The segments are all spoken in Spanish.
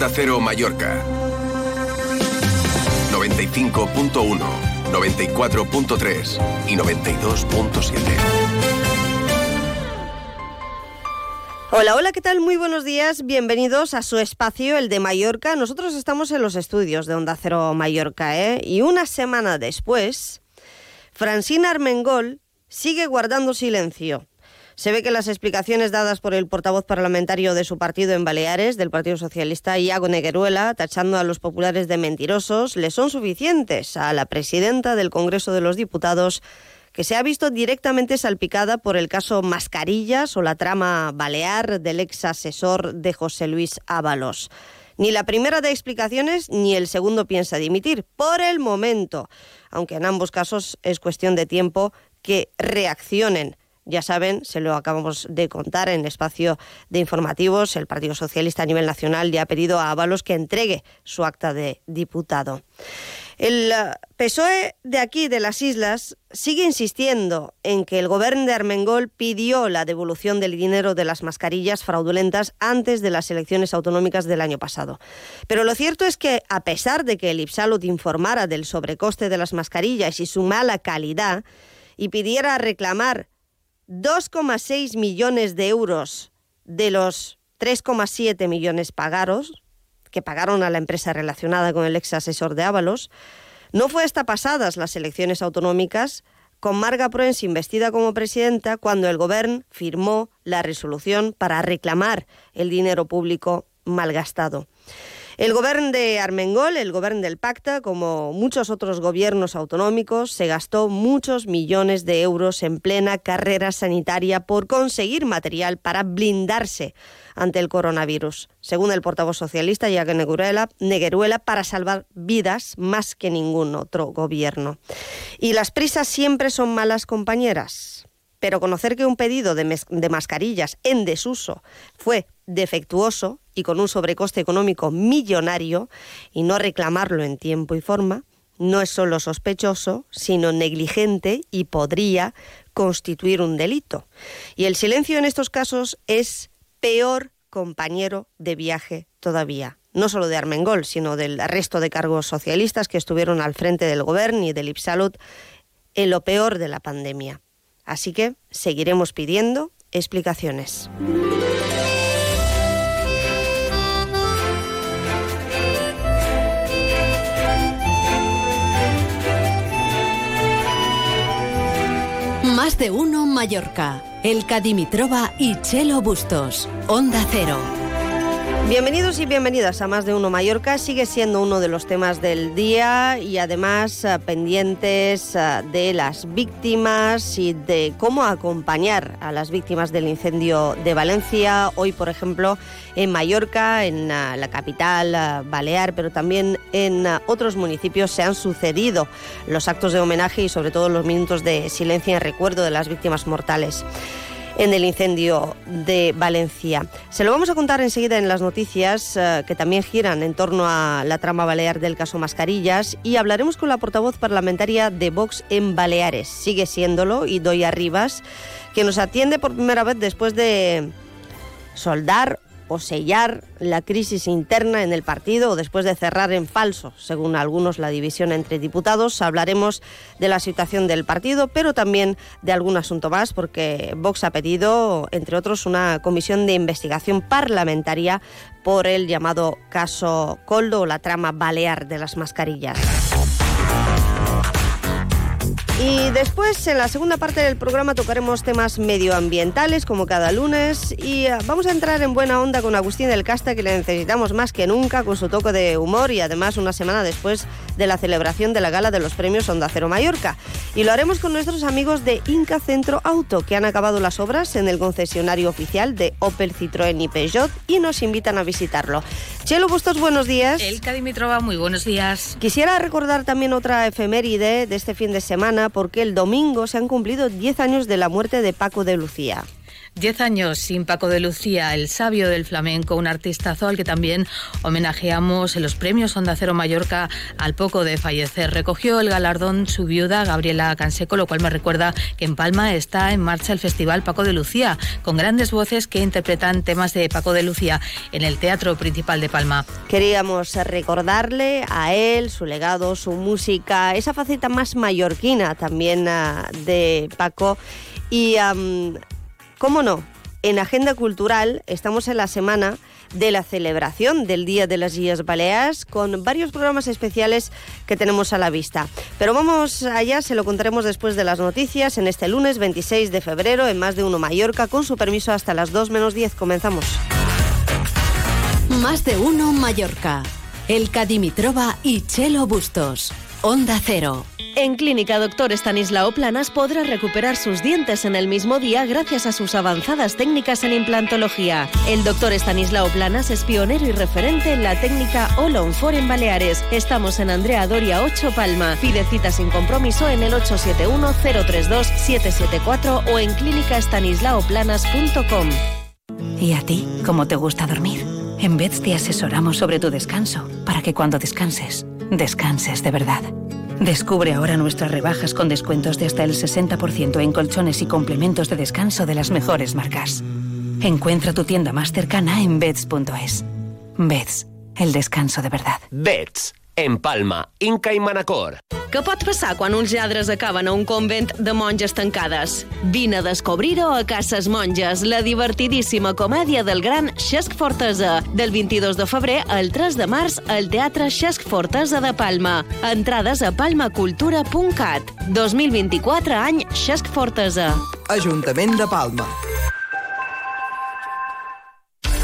Onda Cero Mallorca. 95.1, 94.3 y 92.7. Hola, hola, ¿qué tal? Muy buenos días, bienvenidos a su espacio, el de Mallorca. Nosotros estamos en los estudios de Onda Cero Mallorca, ¿eh? Y una semana después, Francina Armengol sigue guardando silencio. Se ve que las explicaciones dadas por el portavoz parlamentario de su partido en Baleares, del Partido Socialista, Iago Negueruela, tachando a los populares de mentirosos, le son suficientes a la presidenta del Congreso de los Diputados, que se ha visto directamente salpicada por el caso Mascarillas o la trama balear del ex asesor de José Luis Ábalos. Ni la primera de explicaciones ni el segundo piensa dimitir, por el momento, aunque en ambos casos es cuestión de tiempo que reaccionen ya saben, se lo acabamos de contar en el espacio de informativos, el Partido Socialista a nivel nacional ya ha pedido a Ábalos que entregue su acta de diputado. El eh, PSOE de aquí, de las islas, sigue insistiendo en que el gobierno de Armengol pidió la devolución del dinero de las mascarillas fraudulentas antes de las elecciones autonómicas del año pasado. Pero lo cierto es que, a pesar de que el IPSALUT informara del sobrecoste de las mascarillas y su mala calidad, y pidiera reclamar 2,6 millones de euros de los 3,7 millones pagados, que pagaron a la empresa relacionada con el ex asesor de Ábalos, no fue hasta pasadas las elecciones autonómicas con Marga Proens investida como presidenta cuando el Gobierno firmó la resolución para reclamar el dinero público malgastado. El gobierno de Armengol, el gobierno del Pacta, como muchos otros gobiernos autonómicos, se gastó muchos millones de euros en plena carrera sanitaria por conseguir material para blindarse ante el coronavirus. Según el portavoz socialista Iago Negueruela, para salvar vidas más que ningún otro gobierno. Y las prisas siempre son malas compañeras pero conocer que un pedido de, de, mascarillas en desuso fue defectuoso y con un sobrecoste económico millonario y no reclamarlo en tiempo y forma, no es solo sospechoso, sino negligente y podría constituir un delito. Y el silencio en estos casos es peor compañero de viaje todavía. No solo de Armengol, sino del resto de cargos socialistas que estuvieron al frente del gobierno y del IPSALUD en lo peor de la pandemia. Así que seguiremos pidiendo explicaciones. De uno Mallorca. El Cadimitrova y Chelo Bustos. Onda Cero. Bienvenidos y bienvenidas a Más de Uno Mallorca. Sigue siendo uno de los temas del día y además eh, pendientes eh, de las víctimas y de cómo acompañar a las víctimas del incendio de Valencia. Hoy, por ejemplo, en Mallorca, en eh, la capital balear, pero también en otros municipios se han sucedido los actos de homenaje y sobre todo los minutos de silencio en recuerdo de las víctimas mortales en el incendio de Valencia. Se lo vamos a contar enseguida en las noticias eh, que también giran en torno a la trama balear del caso Mascarillas y hablaremos con la portavoz parlamentaria de Vox en Baleares. Sigue siéndolo, y doy Rivas, que nos atiende por primera vez después de soldar o sellar la crisis interna en el partido después de cerrar en falso, según algunos, la división entre diputados. Hablaremos de la situación del partido, pero también de algún asunto más, porque Vox ha pedido, entre otros, una comisión de investigación parlamentaria por el llamado caso Coldo o la trama balear de las mascarillas. Y después, en la segunda parte del programa, tocaremos temas medioambientales, como cada lunes, y eh, vamos a entrar en buena onda con Agustín del Casta, que le necesitamos más que nunca, con su toque de humor, y además una semana después de la celebración de la gala de los premios Onda Cero Mallorca. Y lo haremos con nuestros amigos de Inca Centro Auto, que han acabado las obras en el concesionario oficial de Opel, Citroën y Peugeot, y nos invitan a visitarlo. Chelo Bustos, buenos días. El Dimitrova, muy buenos días. Quisiera recordar también otra efeméride de este fin de semana, porque el domingo se han cumplido 10 años de la muerte de Paco de Lucía. Diez años sin Paco de Lucía, el sabio del flamenco, un artistazo al que también homenajeamos en los premios Onda Cero Mallorca al poco de fallecer. Recogió el galardón su viuda, Gabriela Canseco, lo cual me recuerda que en Palma está en marcha el Festival Paco de Lucía, con grandes voces que interpretan temas de Paco de Lucía en el Teatro Principal de Palma. Queríamos recordarle a él, su legado, su música, esa faceta más mallorquina también uh, de Paco. Y ¿Cómo no? En Agenda Cultural estamos en la semana de la celebración del Día de las Islas Baleares con varios programas especiales que tenemos a la vista. Pero vamos allá, se lo contaremos después de las noticias en este lunes 26 de febrero en Más de Uno Mallorca con su permiso hasta las 2 menos 10. Comenzamos. Más de Uno Mallorca. El Cadimitrova y Chelo Bustos. Onda Cero. En Clínica Doctor Estanislao Planas podrá recuperar sus dientes en el mismo día gracias a sus avanzadas técnicas en implantología. El doctor Estanislao Planas es pionero y referente en la técnica All on Four en Baleares. Estamos en Andrea Doria 8 Palma. Pide cita sin compromiso en el 871-032-774 o en clínicaestanislaoplanas.com. ¿Y a ti, cómo te gusta dormir? En Beds te asesoramos sobre tu descanso para que cuando descanses, descanses de verdad. Descubre ahora nuestras rebajas con descuentos de hasta el 60% en colchones y complementos de descanso de las mejores marcas. Encuentra tu tienda más cercana en beds.es. Beds, el descanso de verdad. Beds en Palma, Inca i Manacor. Què pot passar quan uns lladres acaben a un convent de monges tancades? Vine a descobrir-ho a Cases Monges, la divertidíssima comèdia del gran Xesc Fortesa. Del 22 de febrer al 3 de març al Teatre Xesc Fortesa de Palma. Entrades a palmacultura.cat. 2024 any Xesc Fortesa. Ajuntament de Palma.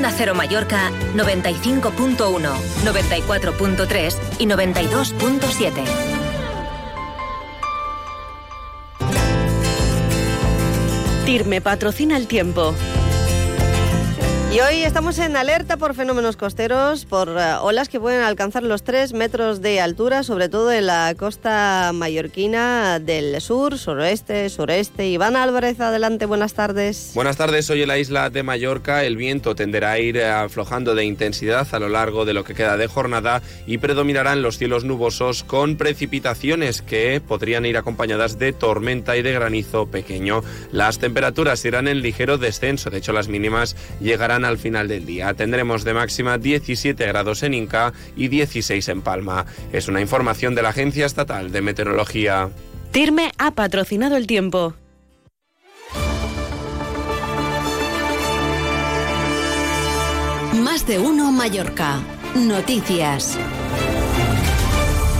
Onda Cero Mallorca 95.1, 94.3 y 92.7. TIRME patrocina el tiempo. Y hoy estamos en alerta por fenómenos costeros, por uh, olas que pueden alcanzar los 3 metros de altura, sobre todo en la costa mallorquina del sur, suroeste, sureste. Iván Álvarez, adelante, buenas tardes. Buenas tardes, hoy en la isla de Mallorca el viento tenderá a ir aflojando de intensidad a lo largo de lo que queda de jornada y predominarán los cielos nubosos con precipitaciones que podrían ir acompañadas de tormenta y de granizo pequeño. Las temperaturas irán en ligero descenso, de hecho las mínimas llegarán al final del día. Tendremos de máxima 17 grados en Inca y 16 en Palma. Es una información de la Agencia Estatal de Meteorología. TIRME ha patrocinado el tiempo. Más de uno Mallorca. Noticias.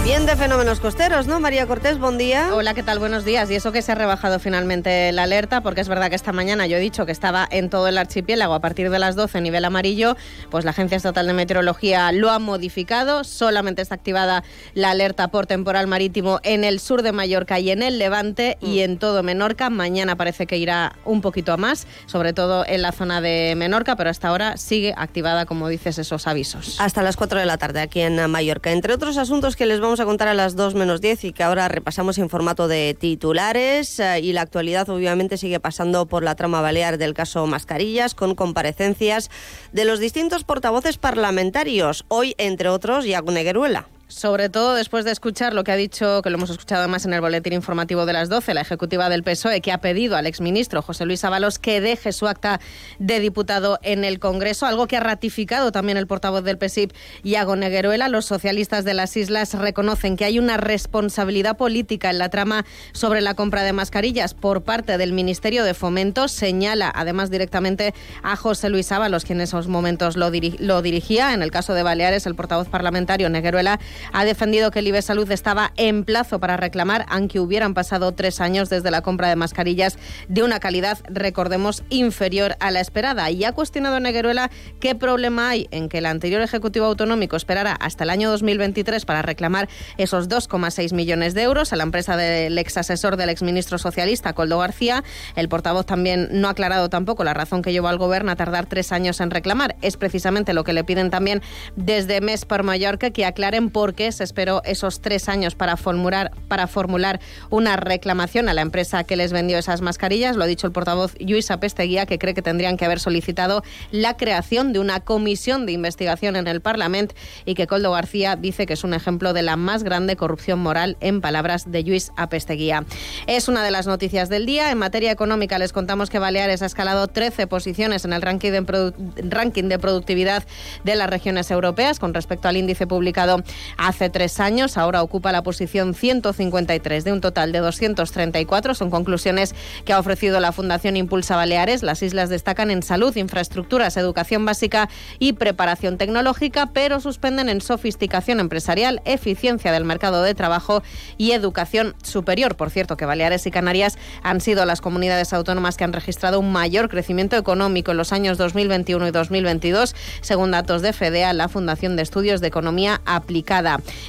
Bien de fenómenos costeros, ¿no? María Cortés, buen día. Hola, ¿qué tal? Buenos días. Y eso que se ha rebajado finalmente la alerta, porque es verdad que esta mañana yo he dicho que estaba en todo el archipiélago a partir de las 12 nivel amarillo, pues la Agencia Estatal de Meteorología lo ha modificado. Solamente está activada la alerta por temporal marítimo en el sur de Mallorca y en el Levante mm. y en todo Menorca. Mañana parece que irá un poquito a más, sobre todo en la zona de Menorca, pero hasta ahora sigue activada, como dices, esos avisos. Hasta las 4 de la tarde aquí en Mallorca. Entre otros asuntos que les vamos a contar a las 2 menos 10 y que ahora repasamos en formato de titulares eh, y la actualidad obviamente sigue pasando por la trama balear del caso Mascarillas con comparecencias de los distintos portavoces parlamentarios, hoy entre otros Iago Negueruela. Sobre todo después de escuchar lo que ha dicho, que lo hemos escuchado además en el boletín informativo de las 12, la ejecutiva del PSOE, que ha pedido al exministro José Luis Ábalos que deje su acta de diputado en el Congreso, algo que ha ratificado también el portavoz del PSIP, Iago Negueruela. Los socialistas de las islas reconocen que hay una responsabilidad política en la trama sobre la compra de mascarillas por parte del Ministerio de Fomento. Señala además directamente a José Luis Ábalos, quien en esos momentos lo, diri lo dirigía. En el caso de Baleares, el portavoz parlamentario Negueruela ha defendido que el IBE Salud estaba en plazo para reclamar, aunque hubieran pasado tres años desde la compra de mascarillas de una calidad, recordemos, inferior a la esperada. Y ha cuestionado Negueruela qué problema hay en que el anterior Ejecutivo Autonómico esperara hasta el año 2023 para reclamar esos 2,6 millones de euros a la empresa del ex asesor del exministro socialista, Coldo García. El portavoz también no ha aclarado tampoco la razón que llevó al gobierno a tardar tres años en reclamar. Es precisamente lo que le piden también desde MES por Mallorca, que aclaren por se esperó esos tres años para formular, para formular una reclamación a la empresa que les vendió esas mascarillas. Lo ha dicho el portavoz Luis Apesteguía, que cree que tendrían que haber solicitado la creación de una comisión de investigación en el Parlamento y que Coldo García dice que es un ejemplo de la más grande corrupción moral, en palabras de Luis Apesteguía. Es una de las noticias del día. En materia económica les contamos que Baleares ha escalado 13 posiciones en el ranking de, ranking de productividad de las regiones europeas con respecto al índice publicado hace tres años. Ahora ocupa la posición 153 de un total de 234. Son conclusiones que ha ofrecido la Fundación Impulsa Baleares. Las islas destacan en salud, infraestructuras, educación básica y preparación tecnológica, pero suspenden en sofisticación empresarial, eficiencia del mercado de trabajo y educación superior. Por cierto, que Baleares y Canarias han sido las comunidades autónomas que han registrado un mayor crecimiento económico en los años 2021 y 2022, según datos de FEDEA, la Fundación de Estudios de Economía Aplicada.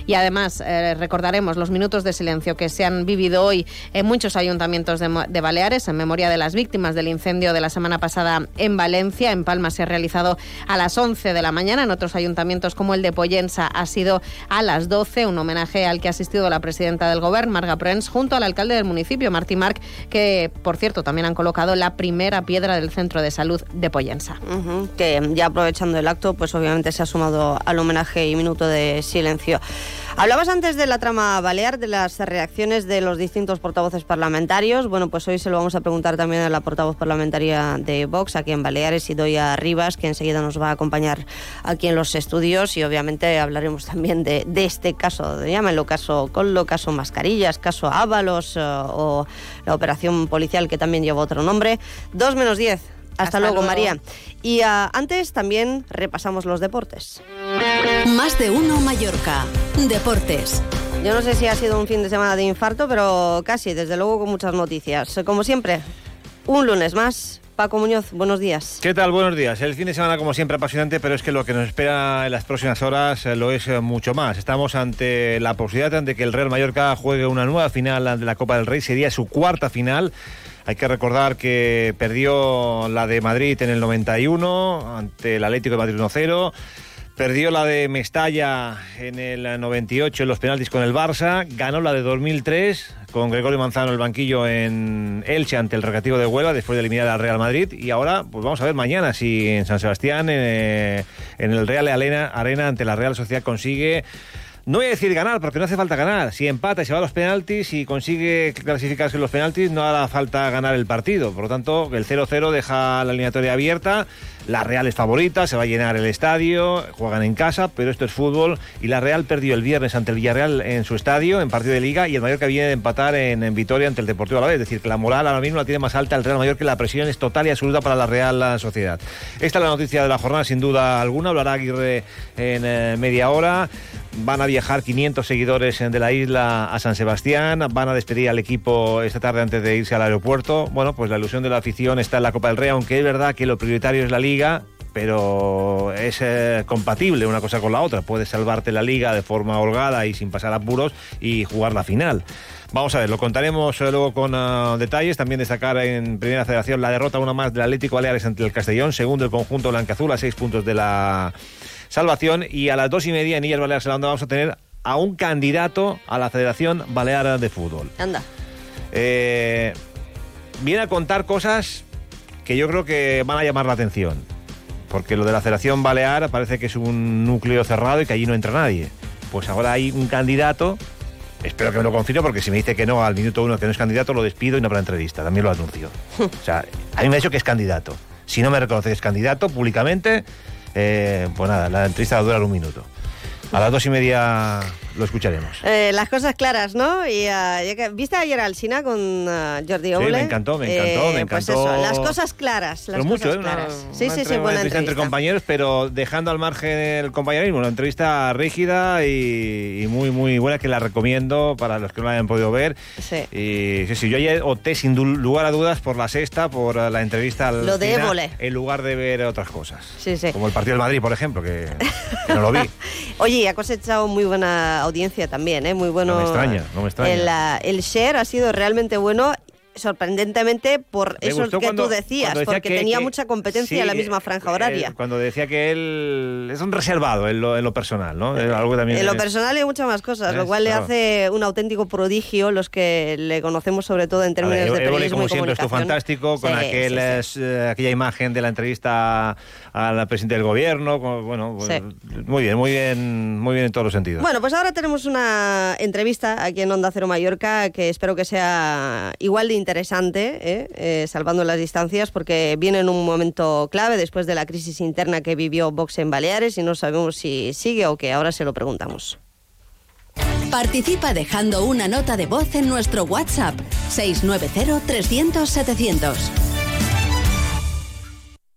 Y además, eh, recordaremos los minutos de silencio que se han vivido hoy en muchos ayuntamientos de, de Baleares en memoria de las víctimas del incendio de la semana pasada en Valencia. En Palma se ha realizado a las 11 de la mañana. En otros ayuntamientos como el de Pollensa ha sido a las 12, un homenaje al que ha asistido la presidenta del Gobierno, Marga Prens, junto al alcalde del municipio, Martí Marc, que, por cierto, también han colocado la primera piedra del Centro de Salud de Pollensa. que ya aprovechando el acto, pues obviamente se ha sumado al homenaje y minuto de silencio. Hablabas antes de la trama balear, de las reacciones de los distintos portavoces parlamentarios. Bueno, pues hoy se lo vamos a preguntar también a la portavoz parlamentaria de Vox, aquí en Baleares, Idoia Rivas, que enseguida nos va a acompañar aquí en los estudios y obviamente hablaremos también de, este caso, llámenlo caso Collo, caso Mascarillas, caso Ábalos eh, o la operación policial que también lleva otro nombre. Dos menos diez. Hasta, Hasta luego, luego. María. Y ah, antes también repasamos los deportes. Más de uno Mallorca. Deportes. Yo no sé si ha sido un fin de semana de infarto, pero casi, desde luego con muchas noticias. Como siempre, un lunes más. Paco Muñoz, buenos días. ¿Qué tal? Buenos días. El fin de semana, como siempre, apasionante, pero es que lo que nos espera en las próximas horas eh, lo es eh, mucho más. Estamos ante la posibilidad de que el Real Mallorca juegue una nueva final de la Copa del Rey. Sería su cuarta final. Hay que recordar que perdió la de Madrid en el 91 ante el Atlético de Madrid 1-0. Perdió la de Mestalla en el 98 en los penaltis con el Barça. Ganó la de 2003 con Gregorio Manzano el banquillo en Elche ante el Recreativo de Huelva después de eliminar al Real Madrid. Y ahora, pues vamos a ver mañana si en San Sebastián, eh, en el Real Arena, Arena ante la Real Sociedad consigue no voy a decir ganar, porque no hace falta ganar. Si empata y se va a los penaltis y consigue clasificarse en los penaltis, no hará falta ganar el partido. Por lo tanto, el 0-0 deja la eliminatoria abierta. La Real es favorita, se va a llenar el estadio, juegan en casa, pero esto es fútbol. Y la Real perdió el viernes ante el Villarreal en su estadio, en partido de liga, y el Mallorca viene de empatar en, Vitoria ante el Deportivo a la vez. Es decir, que la moral ahora mismo la tiene más alta el Real Mallorca, la presión es total y absoluta para la Real Sociedad. Esta es la noticia de la jornada, sin duda alguna. Hablará Aguirre en eh, media hora. Van a viajar 500 seguidores de la isla a San Sebastián, van a despedir al equipo esta tarde antes de irse al aeropuerto. Bueno, pues la ilusión de la afición está en la Copa del Rey, aunque es verdad que lo prioritario es la liga, pero es eh, compatible una cosa con la otra. Puedes salvarte la liga de forma holgada y sin pasar apuros y jugar la final. Vamos a ver, lo contaremos eh, luego con uh, detalles. También destacar en Primera Federación la derrota una más del Atlético Baleares ante el Castellón, segundo el conjunto blanca-azul a seis puntos de la salvación. Y a las dos y media en Illas Baleares Zelanda vamos a tener a un candidato a la Federación Balear de Fútbol. Anda. Eh, viene a contar cosas que yo creo que van a llamar la atención. Porque lo de la Federación Balear parece que es un núcleo cerrado y que allí no entra nadie. Pues ahora hay un candidato, espero que me lo confirme, porque si me dice que no al minuto uno que no es candidato, lo despido y no habrá entrevista, también lo anuncio. o sea, a mí me ha dicho que es candidato. Si no me reconoce que es candidato públicamente, eh, pues nada, la entrevista va a durar un minuto. A las dos y media lo escucharemos. Eh, las cosas claras, ¿no? Y, que- ¿Viste ayer al Sina con ah, Jordi Sí, Oule? me encantó, me encantó, me Pues encantó. eso, las cosas claras. Las Pero mucho, cosas ¿eh? Claras. una sí, sí, sí, buena entrevista entre compañeros, pero dejando al margen el compañerismo. Una entrevista rígida y, y muy, muy buena que la recomiendo para los que no la hayan podido ver. Sí. Y sí, sí, yo ayer opté sin lugar a dudas por la sexta, por eh, la entrevista al Lo de Sina, Évole. en lugar de ver otras cosas. Sí, sí. Como el partido del Madrid, por ejemplo, que, que no lo vi. Oye, ha cosechado muy buena audiencia también, ¿eh? Muy bueno. No me extraña, no me extraña. El, el share ha sido realmente bueno. Sorprendentemente por Me eso que cuando- tú decías, decía porque que- tenía que- mucha competencia sí, en la misma franja horaria. Eh, cuando decía que él es un reservado en lo, en lo personal, ¿no? Algo también En lo es- personal hay muchas más cosas, lo cual le hace un auténtico prodigio los que le conocemos sobre todo en A términos ver, de Évole, periodismo como y siempre, estuvo fantástico con Sí, aquel, sí, sí. eh, aquella imagen de la entrevista al presidente del gobierno. con- bueno, pues, muy bien, muy bien, muy bien en todos los sentidos. Bueno, pues ahora tenemos una entrevista aquí en Onda Cero Mallorca que espero que sea igual de interesante, ¿eh? Eh, salvando las distancias, porque viene en un momento clave después de la crisis interna que vivió Vox en Baleares y no sabemos si sigue o que ahora se lo preguntamos. Participa dejando una nota de voz en nuestro WhatsApp 690-300-700.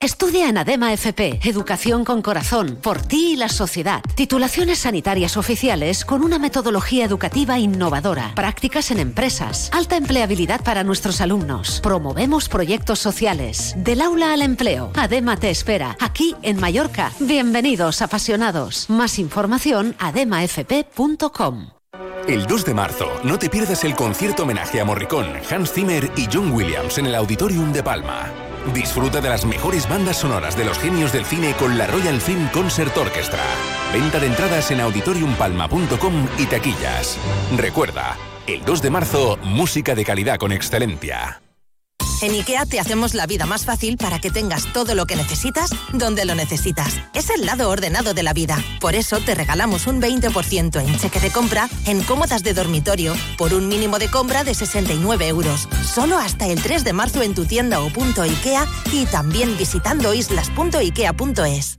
Estudia en ADEMA FP, Educación con Corazón, por ti y la sociedad. Titulaciones sanitarias oficiales con una metodología educativa innovadora. Prácticas en empresas. Alta empleabilidad para nuestros alumnos. Promovemos proyectos sociales. Del aula al empleo. ADEMA te espera. Aquí en Mallorca. Bienvenidos apasionados. Más información ademafp.com. El 2 de marzo, no te pierdas el concierto homenaje a Morricone, Hans Zimmer y John Williams en el Auditorium de Palma. Disfruta de las mejores bandas sonoras de los genios del cine con la Royal Film Concert Orchestra. Venta de entradas en auditoriumpalma.com y taquillas. Recuerda, el 2 de marzo, música de calidad con excelencia. En IKEA te hacemos la vida más fácil para que tengas todo lo que necesitas donde lo necesitas. Es el lado ordenado de la vida. Por eso te regalamos un 20% en cheque de compra en cómodas de dormitorio por un mínimo de compra de 69 euros. Solo hasta el 3 de marzo en tu tienda o punto IKEA y también visitando islas.ikea.es.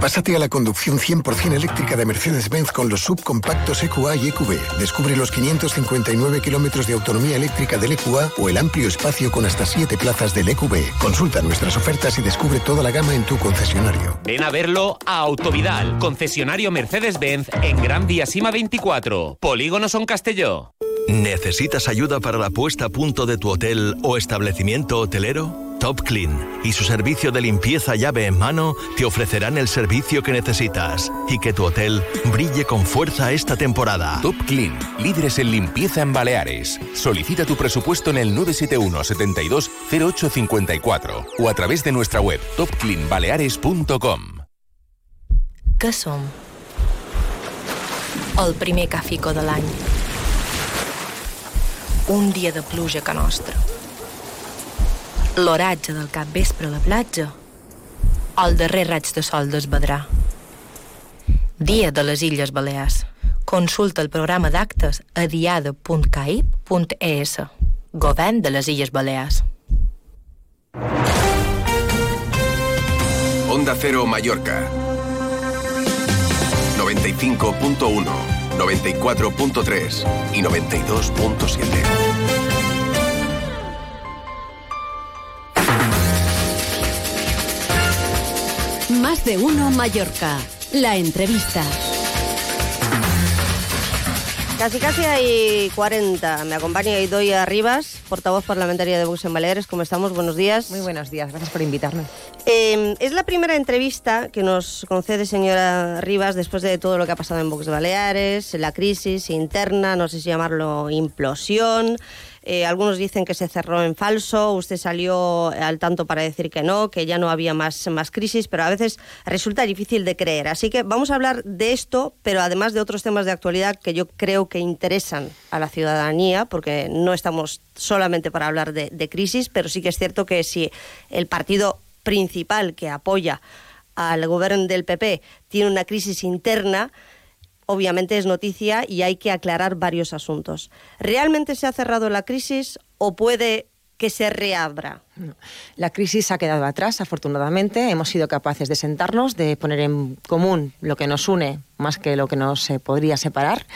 Pásate a la conducción 100% eléctrica de Mercedes-Benz con los subcompactos EQA y EQB. Descubre los 559 kilómetros de autonomía eléctrica del EQA o el amplio espacio con hasta 7 plazas del EQB. Consulta nuestras ofertas y descubre toda la gama en tu concesionario. Ven a verlo a Autovidal, concesionario Mercedes-Benz en Gran Vía Sima 24, Polígono Son Castelló. ¿Necesitas ayuda para la puesta a punto de tu hotel o establecimiento hotelero? Top Clean y su servicio de limpieza llave en mano te ofrecerán el servicio que necesitas y que tu hotel brille con fuerza esta temporada. Top Clean, líderes en limpieza en Baleares. Solicita tu presupuesto en el 971 72 0854 o a través de nuestra web topcleanbaleares.com. Què som? El primer cafico de l'any. Un dia de pluja que nostra. L'oratge del cap vespre a la platja. El darrer raig de sol d'esbadrà. Dia de les Illes Balears. Consulta el programa d'actes a diada.caip.es. Govern de les Illes Balears. Onda Cero Mallorca. 95.1, 94.3 y 92.7. Más de uno Mallorca. La entrevista. Casi casi hay 40. Me acompaña Idoia Rivas, portavoz parlamentaria de Vox en Baleares. ¿Cómo estamos? Buenos días. Muy buenos días, gracias por invitarme. Eh, es la primera entrevista que nos concede señora Rivas después de todo lo que ha pasado en Vox Baleares, la crisis interna, no sé si llamarlo implosión. Eh, algunos dicen que se cerró en falso, usted salió al tanto para decir que no, que ya no había más, más crisis, pero a veces resulta difícil de creer. Así que vamos a hablar de esto, pero además de otros temas de actualidad que yo creo que interesan a la ciudadanía, porque no estamos solamente para hablar de, de crisis, pero sí que es cierto que si el partido principal que apoya al gobierno del PP tiene una crisis interna, obviamente es noticia y hay que aclarar varios asuntos. ¿Realmente se ha cerrado la crisis o puede que se reabra? La crisis ha quedado atrás, afortunadamente. Hemos sido capaces de sentarnos, de poner en común lo que nos une más que lo que nos eh, podría separar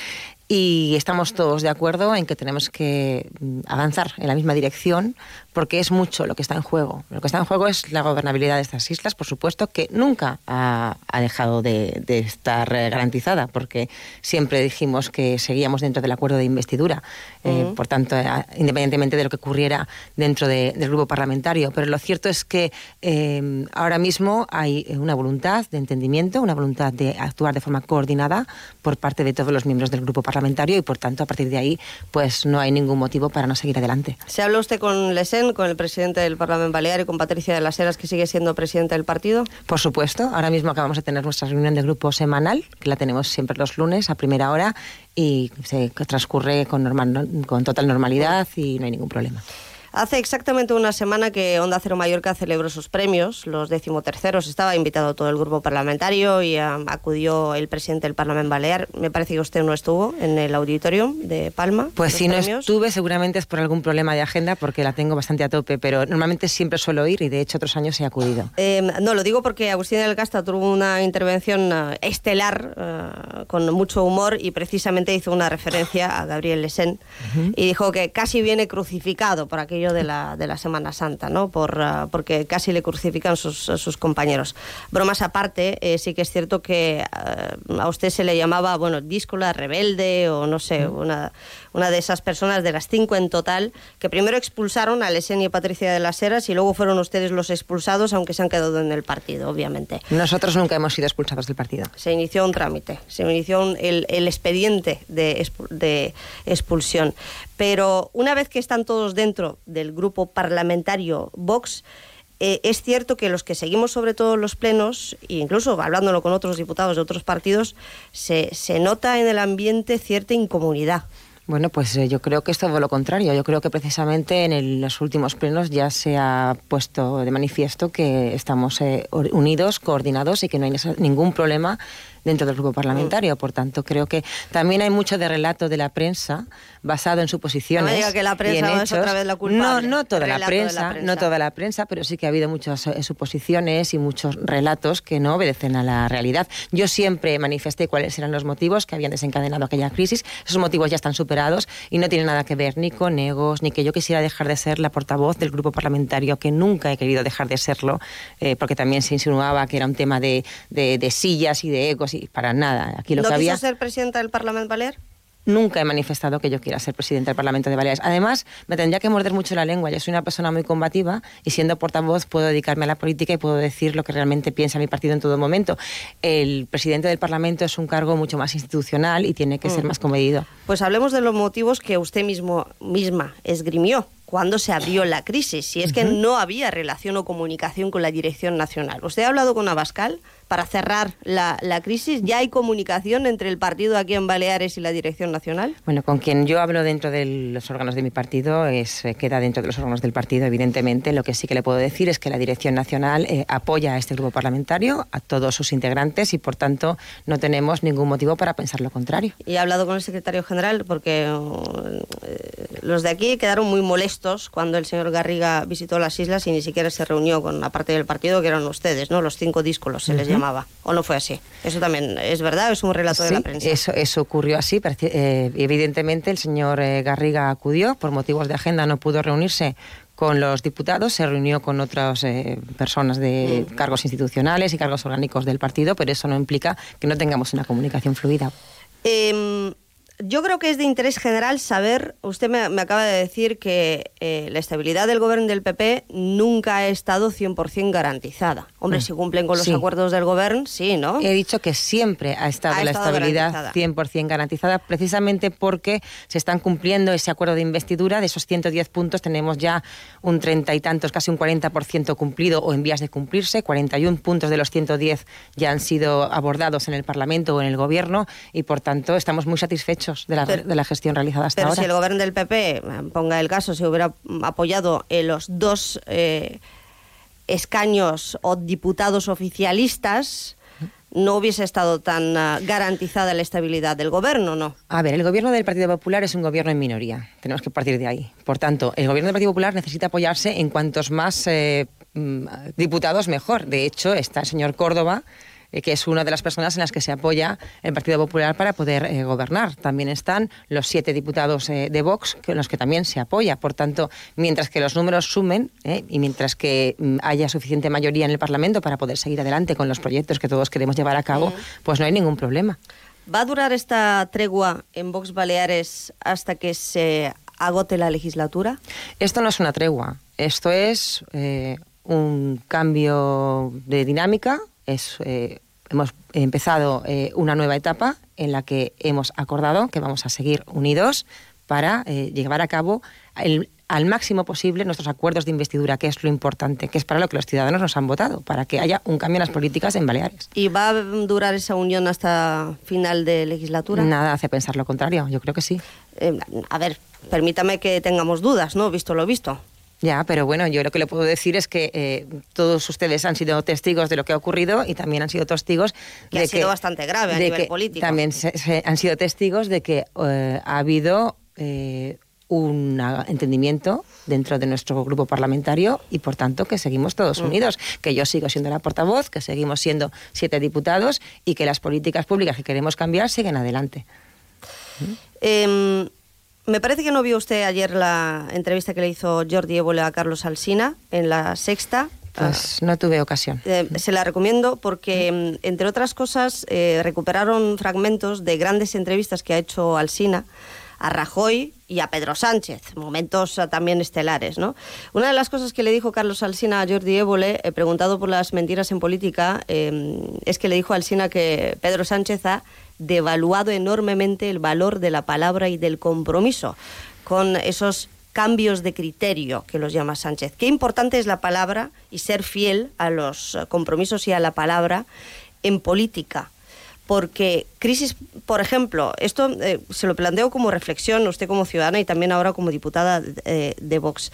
y estamos todos de acuerdo en que tenemos que mm, avanzar en la misma dirección porque es mucho lo que está en juego. Lo que está en juego es la gobernabilidad de estas islas, por supuesto, que nunca ha, ha dejado de, de, estar eh, garantizada, porque siempre dijimos que seguíamos dentro del acuerdo de investidura. Uh -huh. eh, por tanto, eh, independientemente de lo que ocurriera dentro de, del grupo parlamentario. Pero lo cierto es que eh, ahora mismo hay una voluntad de entendimiento, una voluntad de actuar de forma coordinada por parte de todos los miembros del grupo parlamentario y, por tanto, a partir de ahí, pues no hay ningún motivo para no seguir adelante. ¿Se habló usted con Con el presidente del Parlamento Balear y con Patricia de las Heras, que sigue siendo presidente del partido? Por supuesto. Ahora mismo acabamos de tener nuestra reunión de grupo semanal, que la tenemos siempre los lunes a primera hora y se transcurre con, normal, con total normalidad y no hay ningún problema. Hace exactamente una semana que Onda Cero Mallorca celebró sus premios, los decimoterceros. Estaba invitado todo el grupo parlamentario y um, acudió el presidente del Parlamento Balear. Me parece que usted no estuvo en el auditorium de Palma. Pues si premios. no estuve, seguramente es por algún problema de agenda, porque la tengo bastante a tope, pero normalmente siempre suelo ir y de hecho otros años he acudido. Eh, no, lo digo porque Agustín del Casta tuvo una intervención uh, estelar, uh, con mucho humor, y precisamente hizo una referencia a Gabriel Lesen uh -huh. y dijo que casi viene crucificado por aquello de la, de la Semana Santa, ¿no? Por, uh, porque casi le crucifican sus, sus compañeros. Bromas aparte, eh, sí que es cierto que uh, a usted se le llamaba, bueno, díscola, rebelde o no sé, una, una de esas personas de las cinco en total que primero expulsaron a Lesen y Patricia de las Heras y luego fueron ustedes los expulsados, aunque se han quedado en el partido, obviamente. Nosotros nunca hemos sido expulsados del partido. Se inició un trámite, se inició un, el, el, expediente de, de expulsión. Pero una vez que están todos dentro del grupo parlamentario Vox, eh, es cierto que los que seguimos sobre todo los plenos, e incluso hablándolo con otros diputados de otros partidos, se, se nota en el ambiente cierta incomunidad. Bueno, pues eh, yo creo que es todo lo contrario. Yo creo que precisamente en el, los últimos plenos ya se ha puesto de manifiesto que estamos eh, unidos, coordinados y que no hay ningún problema dentro del grupo parlamentario. Por tanto, creo que también hay mucho de relato de la prensa basado en suposiciones. No diga que la prensa y en hechos. es otra vez la culpable. No, no toda la prensa, la prensa, no toda la prensa, pero sí que ha habido muchas eh, suposiciones y muchos relatos que no obedecen a la realidad. Yo siempre manifesté cuáles eran los motivos que habían desencadenado aquella crisis. Esos motivos ya están superados y no tienen nada que ver ni con egos, ni que yo quisiera dejar de ser la portavoz del grupo parlamentario, que nunca he querido dejar de serlo, eh, porque también se insinuaba que era un tema de, de, de sillas y de egos y para nada. Aquí lo ¿No que había... quiso ser presidenta del Parlamento Balear? Nunca he manifestado que yo quiera ser presidente del Parlamento de Baleares. Además, me tendría que morder mucho la lengua. Yo soy una persona muy combativa y siendo portavoz puedo dedicarme a la política y puedo decir lo que realmente piensa mi partido en todo momento. El presidente del Parlamento es un cargo mucho más institucional y tiene que mm. ser más comedido. Pues hablemos de los motivos que usted mismo misma esgrimió cuando se abrió la crisis, si es uh -huh. que no había relación o comunicación con la dirección nacional. ¿Usted ha hablado con Abascal para cerrar la, la, crisis? ¿Ya hay comunicación entre el partido aquí en Baleares y la dirección nacional? Bueno, con quien yo hablo dentro de los órganos de mi partido es, eh, queda dentro de los órganos del partido, evidentemente. Lo que sí que le puedo decir es que la dirección nacional eh, apoya a este grupo parlamentario, a todos sus integrantes y, por tanto, no tenemos ningún motivo para pensar lo contrario. Y he hablado con el secretario general porque eh, los de aquí quedaron muy molestos cuando el señor Garriga visitó las islas y ni siquiera se reunió con la parte del partido que eran ustedes, ¿no? Los cinco díscolos se les uh -huh. Llamaba. ¿O no fue así? Eso también es verdad, es un relato de la prensa. Eso, eso ocurrió así. Eh, evidentemente, el señor eh, Garriga acudió, por motivos de agenda no pudo reunirse con los diputados, se reunió con otras eh, personas de mm. cargos institucionales y cargos orgánicos del partido, pero eso no implica que no tengamos una comunicación fluida. Eh, yo creo que es de interés general saber, usted me, acaba de decir que eh, la estabilidad del gobierno del PP nunca ha estado 100% garantizada. Hombre, mm. si cumplen con los acuerdos del gobierno, sí, ¿no? He dicho que siempre ha estado la estabilidad 100% garantizada, precisamente porque se están cumpliendo ese acuerdo de investidura. De esos 110 puntos tenemos ya un treinta y tantos, casi un 40% cumplido o en vías de cumplirse. 41 puntos de los 110 ya han sido abordados en el Parlamento o en el Gobierno y, por tanto, estamos muy satisfechos de la, de la gestión realizada hasta pero ahora. si el gobierno del PP, eh, ponga el caso, si hubiera apoyado en los dos eh, escaños o diputados oficialistas, no hubiese estado tan uh, garantizada la estabilidad del gobierno, ¿no? A ver, el gobierno del Partido Popular es un gobierno en minoría. Tenemos que partir de ahí. Por tanto, el gobierno del Partido Popular necesita apoyarse en cuantos más eh, mm, diputados mejor. De hecho, está el señor Córdoba eh, que es una de las personas en las que se apoya el Partido Popular para poder eh, gobernar. También están los siete diputados eh, de Vox, en los que también se apoya. Por tanto, mientras que los números sumen y mientras que mm, haya suficiente mayoría en el Parlamento para poder seguir adelante con los proyectos que todos queremos llevar a cabo, pues no hay ningún problema. ¿Va a durar esta tregua en Vox Baleares hasta que se agote la legislatura? Esto no es una tregua, esto es un cambio de dinámica, es, eh, hemos empezado eh, una nueva etapa en la que hemos acordado que vamos a seguir unidos para eh, llevar a cabo al máximo posible nuestros acuerdos de investidura, que es lo importante, que es para lo que los ciudadanos nos han votado, para que haya un cambio en las políticas en Baleares. ¿Y va a durar esa unión hasta final de legislatura? Nada hace pensar lo contrario, yo creo que sí. a ver, permítame que tengamos dudas, ¿no? Visto lo visto. Ya, pero bueno, yo lo que le puedo decir es que eh, todos ustedes han sido testigos de lo que ha ocurrido y también han sido testigos que de ha sido bastante grave a nivel político. También se, han sido testigos de que eh, ha habido eh, un entendimiento dentro de nuestro grupo parlamentario y por tanto que seguimos todos mm. unidos, que yo sigo siendo la portavoz, que seguimos siendo siete diputados y que las políticas públicas que queremos cambiar siguen adelante. Em, me parece que no vio usted ayer la entrevista que le hizo Jordi Évole a Carlos Alsina en la sexta. Pues no tuve ocasión. Eh, se la recomiendo porque, mm, entre otras cosas, eh, recuperaron fragmentos de grandes entrevistas que ha hecho Alsina a Rajoy y a Pedro Sánchez, momentos ah, también estelares. ¿no? Una de las cosas que le dijo Carlos Alsina a Jordi Évole, eh, preguntado por las mentiras en política, es que le dijo a Alsina que Pedro Sánchez ha devaluado enormemente el valor de la palabra y del compromiso con esos cambios de criterio que los llama Sánchez. Qué importante es la palabra y ser fiel a los compromisos y a la palabra en política. Porque crisis, por ejemplo, esto eh, se lo planteo como reflexión, usted como ciudadana y también ahora como diputada de, de Vox.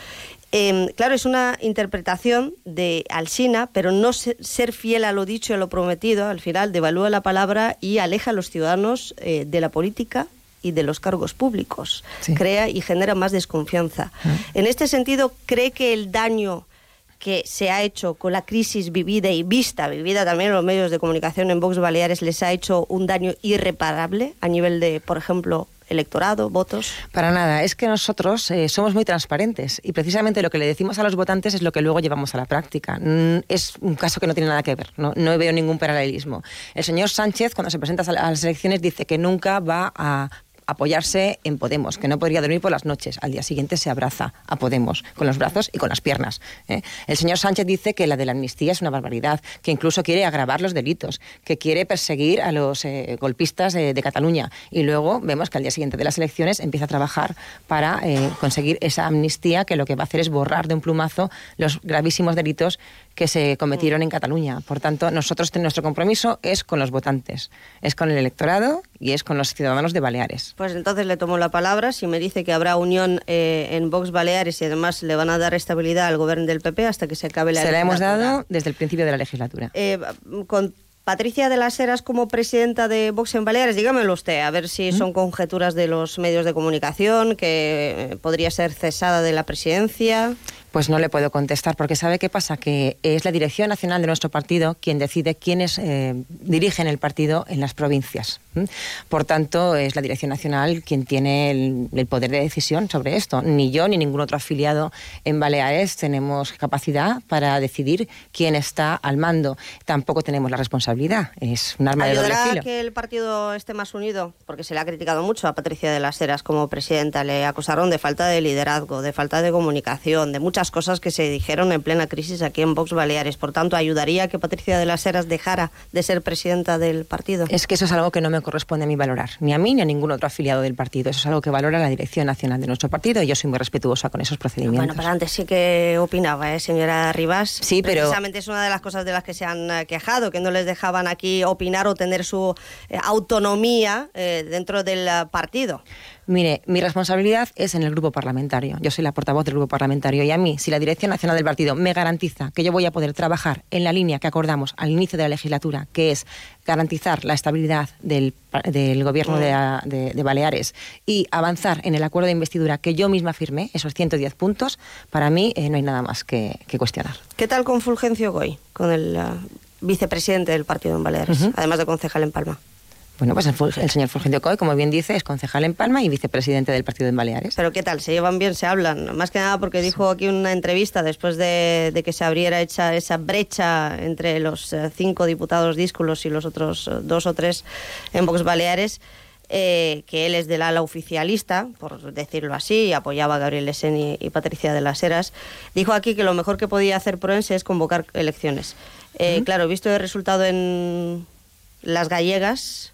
Em, claro, es una interpretación de Alsina, pero no ser fiel a lo dicho y a lo prometido, al final devalúa la palabra y aleja a los ciudadanos eh, de la política y de los cargos públicos. Crea y genera más desconfianza. En este sentido, ¿cree que el daño que se ha hecho con la crisis vivida y vista, vivida también en los medios de comunicación en Vox Baleares, les ha hecho un daño irreparable a nivel de, por ejemplo, electorado, votos? Para nada, es que nosotros eh, somos muy transparentes y precisamente lo que le decimos a los votantes es lo que luego llevamos a la práctica. Mm, es un caso que no tiene nada que ver, no, no veo ningún paralelismo. El señor Sánchez, cuando se presenta a las elecciones, dice que nunca va a apoyarse en Podemos, que no podría dormir por las noches. Al día siguiente se abraza a Podemos, con los brazos y con las piernas. ¿eh? El señor Sánchez dice que la de la amnistía es una barbaridad, que incluso quiere agravar los delitos, que quiere perseguir a los eh, golpistas de, Cataluña. Y luego vemos que al día siguiente de las elecciones empieza a trabajar para eh, conseguir esa amnistía que lo que va a hacer es borrar de un plumazo los gravísimos delitos que se cometieron en Cataluña. Por tanto, nosotros nuestro compromiso es con los votantes, es con el electorado y es con los ciudadanos de Baleares. Pues entonces le tomo la palabra. Si me dice que habrá unión eh, en Vox Baleares y además le van a dar estabilidad al gobierno del PP hasta que se acabe la Se la hemos dado desde el principio de la legislatura. Eh, con Patricia de las Heras como presidenta de Vox en Baleares, dígamelo usted, a ver si son conjeturas de los medios de comunicación, que eh, podría ser cesada de la presidencia. Pues no le puedo contestar, porque ¿sabe qué pasa? Que es la dirección nacional de nuestro partido quien decide quiénes eh, dirigen el partido en las provincias. Por tanto, es la dirección nacional quien tiene el, poder de decisión sobre esto. Ni yo ni ningún otro afiliado en Baleares tenemos capacidad para decidir quién está al mando. Tampoco tenemos la responsabilidad. Es un arma de doble filo. que el partido esté más unido? Porque se le ha criticado mucho a Patricia de las Heras como presidenta. Le acusaron de falta de liderazgo, de falta de comunicación, de muchas cosas que se dijeron en plena crisis aquí en Vox Baleares. Por tanto, ¿ayudaría que Patricia de las Heras dejara de ser presidenta del partido? Es que eso es algo que no me corresponde a mí valorar, ni a mí ni a ningún otro afiliado del partido. Eso es algo que valora la dirección nacional de nuestro partido y yo soy muy respetuosa con esos procedimientos. Bueno, pues antes sí que opinaba, ¿eh, señora Rivas? Sí, pero... Precisamente es una de las cosas de las que se han eh, quejado, que no les dejaban aquí opinar o tener su eh, autonomía eh, dentro del partido. Mire, mi responsabilidad es en el grupo parlamentario. Yo soy la portavoz del grupo parlamentario y a mí, si la Dirección Nacional del Partido me garantiza que yo voy a poder trabajar en la línea que acordamos al inicio de la legislatura, que es garantizar la estabilidad del, gobierno de, Baleares y avanzar en el acuerdo de investidura que yo misma firmé, esos 110 puntos, para mí eh, no hay nada más que, cuestionar. ¿Qué tal con Fulgencio Goy, con el uh, vicepresidente del partido en Baleares, además de concejal en Palma? Bueno, pues el, señor Fulgencio Coy, como bien dice, es concejal en Palma y vicepresidente del Partido de Baleares. Pero ¿qué tal? ¿Se llevan bien? ¿Se hablan? Más que nada porque dijo aquí una entrevista después de, que se abriera hecha esa brecha entre los eh, cinco diputados dísculos y los otros eh, dos o tres en Vox Baleares, eh, que él es del ala oficialista, por decirlo así, y apoyaba a Gabriel Lesen y, Patricia de las Heras, dijo aquí que lo mejor que podía hacer Proense es convocar elecciones. Claro, visto el resultado en las gallegas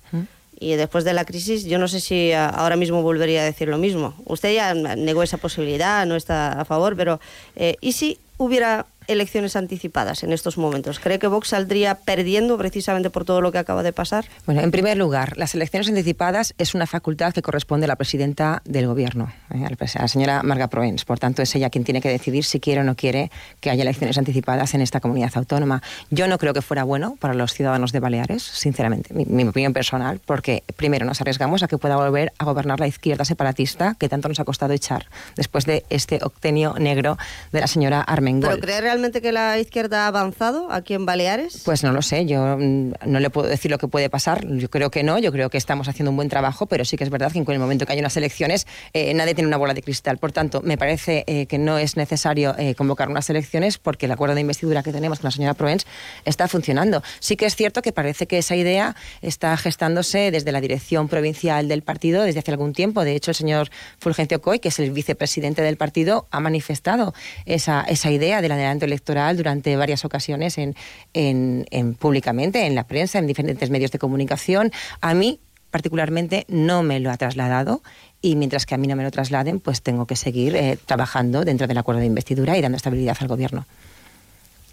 y después de la crisis yo no sé si ahora mismo volvería a decir lo mismo. Usted ya negó esa posibilidad, no está a favor, pero eh, ¿y si hubiera elecciones anticipadas en estos momentos? ¿Cree que Vox saldría perdiendo precisamente por todo lo que acaba de pasar? Bueno, en primer lugar, las elecciones anticipadas es una facultad que corresponde a la presidenta del Gobierno, eh, a la señora Marga Proens. Por tanto, es ella quien tiene que decidir si quiere o no quiere que haya elecciones anticipadas en esta comunidad autónoma. Yo no creo que fuera bueno para los ciudadanos de Baleares, sinceramente, mi, opinión personal, porque primero nos arriesgamos a que pueda volver a gobernar la izquierda separatista que tanto nos ha costado echar después de este octenio negro de la señora Armengol realmente que la izquierda ha avanzado aquí en Baleares? Pues no lo sé, yo mm, no le puedo decir lo que puede pasar, yo creo que no, yo creo que estamos haciendo un buen trabajo, pero sí que es verdad que en el momento que hay unas elecciones eh, nadie tiene una bola de cristal. Por tanto, me parece eh, que no es necesario eh, convocar unas elecciones porque el acuerdo de investidura que tenemos con la señora Proens está funcionando. Sí que es cierto que parece que esa idea está gestándose desde la dirección provincial del partido desde hace algún tiempo. De hecho, el señor Fulgencio Coy, que es el vicepresidente del partido, ha manifestado esa, esa idea del electoral durante varias ocasiones en, en, públicamente, en la prensa, en diferentes medios de comunicación. A mí particularmente no me lo ha trasladado y mientras que a mí no me lo trasladen, pues tengo que seguir eh, trabajando dentro del acuerdo de investidura y dando estabilidad al gobierno.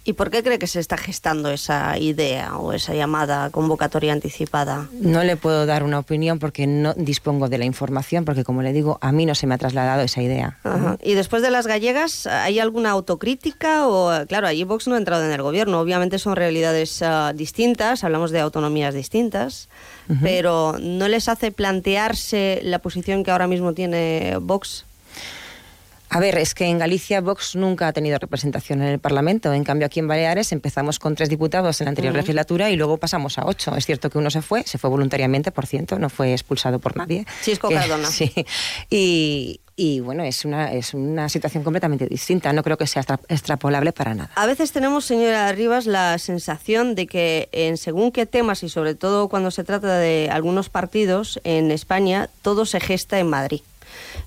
¿Y por qué cree que se está gestando esa idea o esa llamada convocatoria anticipada? No le puedo dar una opinión porque no dispongo de la información, porque como le digo, a mí no se me ha trasladado esa idea. ¿Y después de las gallegas, hay alguna autocrítica? O, claro, allí Vox no ha entrado en el gobierno, obviamente son realidades ah, distintas, hablamos de autonomías distintas, pero ¿no les hace plantearse la posición que ahora mismo tiene Vox? A ver, es que en Galicia Vox nunca ha tenido representación en el Parlamento. En cambio, aquí en Baleares empezamos con tres diputados en la anterior legislatura y luego pasamos a ocho. Es cierto que uno se fue, se fue voluntariamente, por cierto, no fue expulsado por nadie. Chisco Cardona. Sí. Y, y bueno, es una, es una situación completamente distinta. No creo que sea extrapolable para nada. A veces tenemos, señora Rivas, la sensación de que en según qué temas y sobre todo cuando se trata de algunos partidos en España, todo se gesta en Madrid.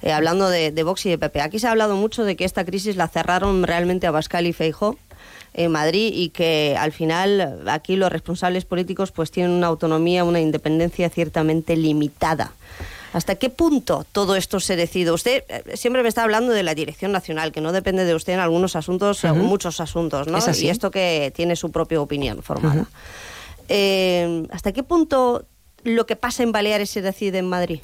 Eh, hablando de, Vox y de PP. Aquí se ha hablado mucho de que esta crisis la cerraron realmente a Bascal y Feijó en Madrid y que al final aquí los responsables políticos pues tienen una autonomía, una independencia ciertamente limitada. ¿Hasta qué punto todo esto se decide? Usted eh, siempre me está hablando de la dirección nacional, que no depende de usted en algunos asuntos, en muchos asuntos, ¿no? Y esto que tiene su propia opinión formada. Eh, ¿Hasta qué punto lo que pasa en Baleares se decide en Madrid?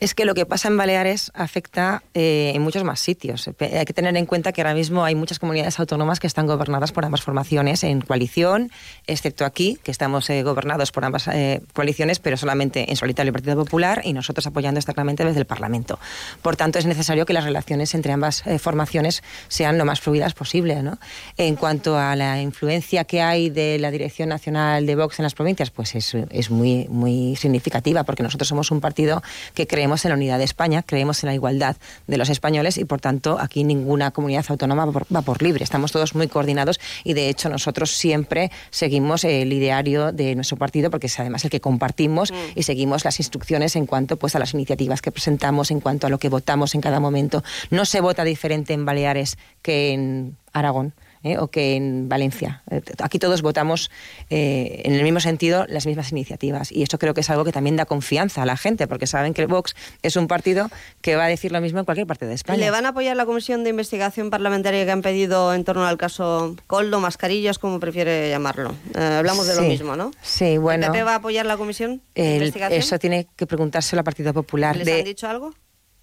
Es que lo que pasa en Baleares afecta eh, en muchos más sitios. Hay que tener en cuenta que ahora mismo hay muchas comunidades autónomas que están gobernadas por ambas formaciones en coalición, excepto aquí, que estamos eh, gobernados por ambas eh, coaliciones, pero solamente en solitario el Partido Popular y nosotros apoyando externamente desde el Parlamento. Por tanto, es necesario que las relaciones entre ambas formaciones sean lo más fluidas posible. ¿no? En cuanto a la influencia que hay de la Dirección Nacional de Vox en las provincias, pues es, es muy, muy significativa, porque nosotros somos un partido que cree creemos en la unidad de España, creemos en la igualdad de los españoles y, por tanto, aquí ninguna comunidad autónoma va por, libre. Estamos todos muy coordinados y, de hecho, nosotros siempre seguimos el ideario de nuestro partido porque es además el que compartimos mm. y seguimos las instrucciones en cuanto pues, a las iniciativas que presentamos, en cuanto a lo que votamos en cada momento. No se vota diferente en Baleares que en Aragón. ¿Eh? o que en Valencia. Eh, aquí todos votamos eh, en el mismo sentido las mismas iniciativas y esto creo que es algo que también da confianza a la gente porque saben que Vox es un partido que va a decir lo mismo en cualquier parte de España. ¿Le van a apoyar la comisión de investigación parlamentaria que han pedido en torno al caso Coldo, mascarillas, como prefiere llamarlo? hablamos de lo mismo, ¿no? Sí, bueno. ¿El PP va a apoyar la comisión de investigación? Eso tiene que preguntárselo al Partido Popular. ¿Les han dicho algo?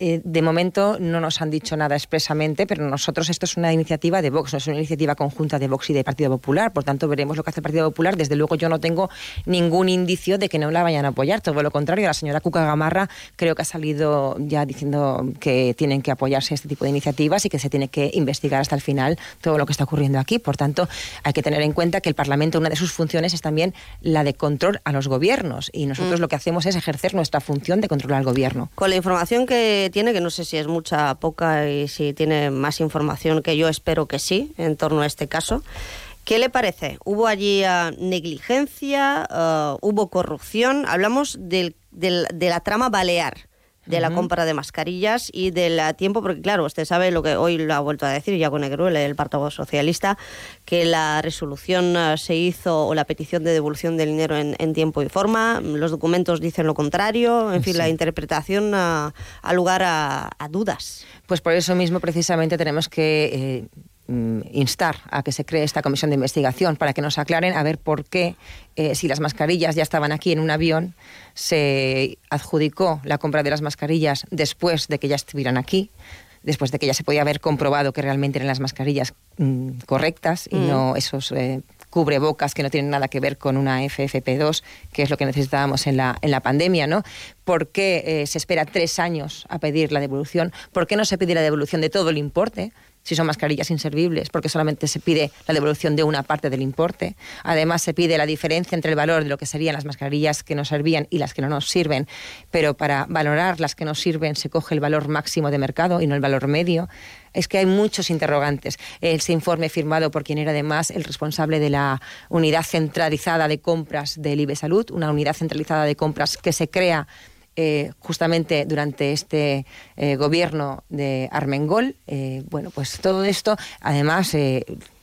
Eh, de momento no nos han dicho nada expresamente, pero nosotros esto es una iniciativa de Vox, no es una iniciativa conjunta de Vox y de Partido Popular. Por tanto, veremos lo que hace el Partido Popular. Desde luego yo no tengo ningún indicio de que no la vayan a apoyar. Todo lo contrario, la señora Cuca Gamarra creo que ha salido ya diciendo que tienen que apoyarse este tipo de iniciativas y que se tiene que investigar hasta el final todo lo que está ocurriendo aquí. Por tanto, hay que tener en cuenta que el Parlamento, una de sus funciones es también la de control a los gobiernos y nosotros mm. lo que hacemos es ejercer nuestra función de controlar al gobierno. Con la información que tiene, que no sé si es mucha, poca y si tiene más información, que yo espero que sí, en torno a este caso. ¿Qué le parece? ¿Hubo allí uh, negligencia? Uh, ¿Hubo corrupción? Hablamos del, del, de la trama balear de la compra de mascarillas y del tiempo, porque claro, usted sabe lo que hoy lo ha vuelto a decir ya con el Partido Socialista, que la resolución eh, se hizo o la petición de devolución del dinero en, tiempo y forma, los documentos dicen lo contrario, en fin, la interpretación ha, lugar a, dudas. Pues por eso mismo precisamente tenemos que... Eh, instar a que se cree esta comisión de investigación para que nos aclaren a ver por qué, eh, si las mascarillas ya estaban aquí en un avión, se adjudicó la compra de las mascarillas después de que ya estuvieran aquí, después de que ya se podía haber comprobado que realmente eran las mascarillas mm, correctas y mm. no esos eh, cubrebocas que no tienen nada que ver con una FFP2, que es lo que necesitábamos en la, en la pandemia, ¿no? ¿Por qué eh, se espera tres años a pedir la devolución? ¿Por qué no se pide la devolución de todo el importe? Si son mascarillas inservibles, porque solamente se pide la devolución de una parte del importe. Además, se pide la diferencia entre el valor de lo que serían las mascarillas que nos servían y las que no nos sirven, pero para valorar las que nos sirven se coge el valor máximo de mercado y no el valor medio. Es que hay muchos interrogantes. Ese informe firmado por quien era además el responsable de la unidad centralizada de compras del IBE Salud, una unidad centralizada de compras que se crea eh, justamente durante este eh, gobierno de Armengol. Eh, bueno, pues todo esto, además,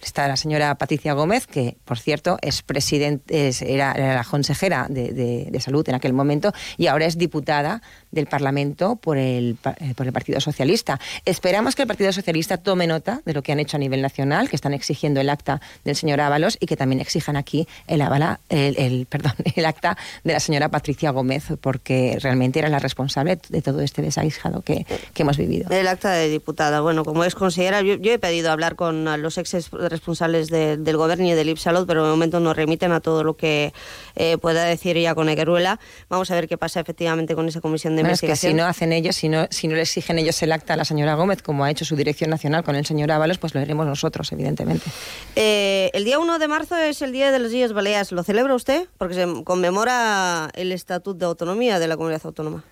está la señora Patricia Gómez, que por cierto es presidente, era, la consejera de, salud en aquel momento y ahora es diputada del Parlamento por el, eh, por el Partido Socialista. Esperamos que el Partido Socialista tome nota de lo que han hecho a nivel nacional, que están exigiendo el acta del señor Ábalos y que también exijan aquí el, el, perdón, el acta de la señora Patricia Gómez, porque realmente era la responsable de todo este desaguisado que, que hemos vivido. El acta de diputada, bueno, como es consejera, yo, yo he pedido hablar con los ex responsables del gobierno y del IPSALOD, pero de momento nos remiten a todo lo que eh, pueda decir ella con Egueruela. Vamos a ver qué pasa efectivamente con esa comisión de investigación. Es que si no hacen ellos, si no, si no le exigen ellos el acta a la señora Gómez, como ha hecho su dirección nacional con el señor Ábalos, pues lo haremos nosotros, evidentemente. Eh, el día 1 de marzo es el Día de los Días Baleares. ¿Lo celebra usted? Porque se conmemora el Estatuto de Autonomía de la Comunidad Autónoma.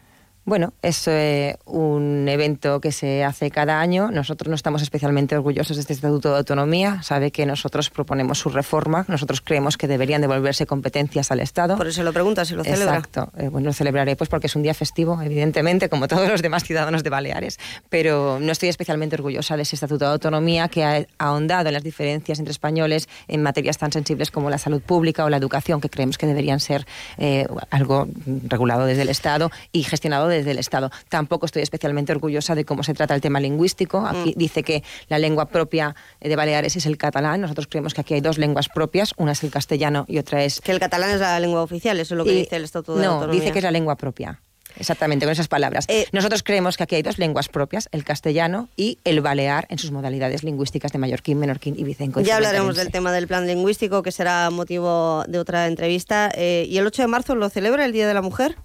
Bueno, es eh, un evento que se hace cada año. Nosotros no estamos especialmente orgullosos de este Estatuto de Autonomía. Sabe que nosotros proponemos su reforma. Nosotros creemos que deberían devolverse competencias al Estado. Por eso lo pregunta, si lo celebra. Exacto. Eh, bueno, lo celebraré pues porque es un día festivo, evidentemente, como todos los demás ciudadanos de Baleares. Pero no estoy especialmente orgullosa de ese Estatuto de Autonomía que ha ahondado en las diferencias entre españoles en materias tan sensibles como la salud pública o la educación, que creemos que deberían ser eh, algo regulado desde el Estado y gestionado desde del Estado. Tampoco estoy especialmente orgullosa de cómo se trata el tema lingüístico. Aquí mm. dice que la lengua propia de Baleares es el catalán. Nosotros creemos que aquí hay dos lenguas propias. Una es el castellano y otra es... Que el catalán es la lengua oficial, eso es lo que dice el Estatuto de No, dice que es la lengua propia. exactamente, con esas palabras. Eh, Nosotros creemos que aquí hay dos lenguas propias, el castellano y el balear en sus modalidades lingüísticas de mallorquín, menorquín y vicenco. Ya hablaremos del tema del plan lingüístico, que será motivo de otra entrevista. Eh, ¿Y el 8 de marzo lo celebra el Día de la Mujer?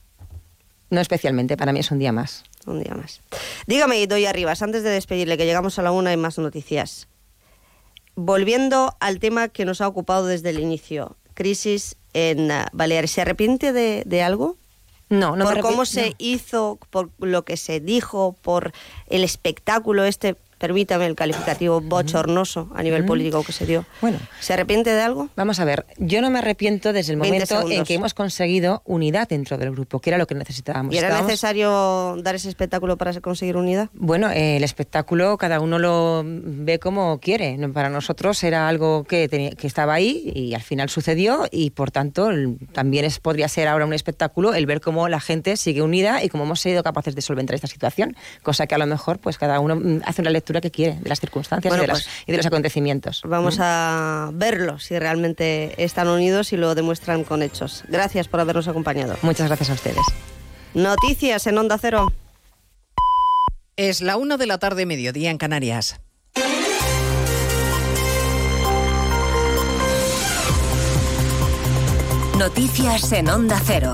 No especialmente, para mí es un día más. Un día más. Dígame, Doy Arribas, antes de despedirle, que llegamos a la una y más noticias. Volviendo al tema que nos ha ocupado desde el inicio, crisis en eh, Baleares, ¿se arrepiente de, de algo? No, no me Por cómo se no. hizo, por lo que se dijo, por el espectáculo este, permítame el calificativo bochornoso a nivel político que se dio. Bueno. ¿Se arrepiente de algo? Vamos a ver, yo no me arrepiento desde el 20 momento en que hemos conseguido unidad dentro del grupo, que era lo que necesitábamos. ¿Y era Estábamos- necesario dar ese espectáculo para conseguir unidad? Bueno, eh, el espectáculo cada uno lo ve como quiere. Para nosotros era algo que, tenía- que estaba ahí y al final sucedió y por tanto el- también es, podría ser ahora un espectáculo el ver cómo la gente sigue unida y cómo hemos sido capaces de solventar esta situación, cosa que a lo mejor pues cada uno mm, hace una lectura que quiere de las circunstancias Bueno, y, de los, pues, y de los acontecimientos. Vamos ¿Mm? a verlo, si realmente están unidos y lo demuestran con hechos. Gracias por habernos acompañado. Muchas gracias a ustedes. Noticias en Onda Cero. Es la una de la tarde, mediodía en Canarias. Noticias en Onda Cero.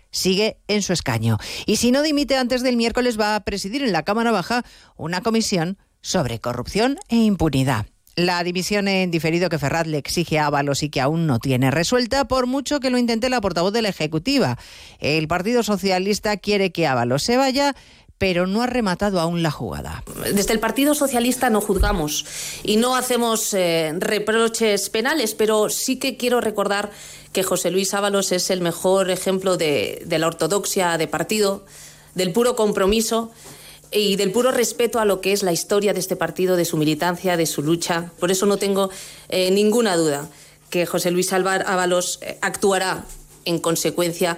sigue en su escaño. Y si no dimite antes del miércoles, va a presidir en la Cámara Baja una comisión sobre corrupción e impunidad. La dimisión en diferido que Ferraz le exige a Ábalos y que aún no tiene resuelta, por mucho que lo intente la portavoz de la Ejecutiva. El Partido Socialista quiere que Ábalos se vaya, pero no ha rematado aún la jugada. Desde el Partido Socialista no juzgamos y no hacemos eh, reproches penales, pero sí que quiero recordar que José Luis Ábalos es el mejor ejemplo de, la ortodoxia de partido, del puro compromiso y del puro respeto a lo que es la historia de este partido, de su militancia, de su lucha. Por eso no tengo eh, ninguna duda que José Luis Ábalos eh, actuará en consecuencia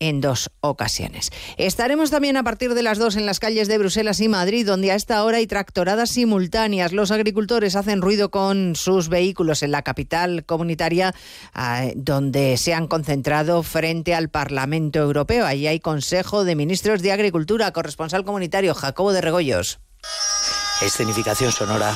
en dos ocasiones. Estaremos también a partir de las dos en las calles de Bruselas y Madrid, donde a esta hora hay tractoradas simultáneas. Los agricultores hacen ruido con sus vehículos en la capital comunitaria, ah, donde se han concentrado frente al Parlamento Europeo. Allí hay Consejo de Ministros de Agricultura, corresponsal comunitario Jacobo de Regoyos. Escenificación sonora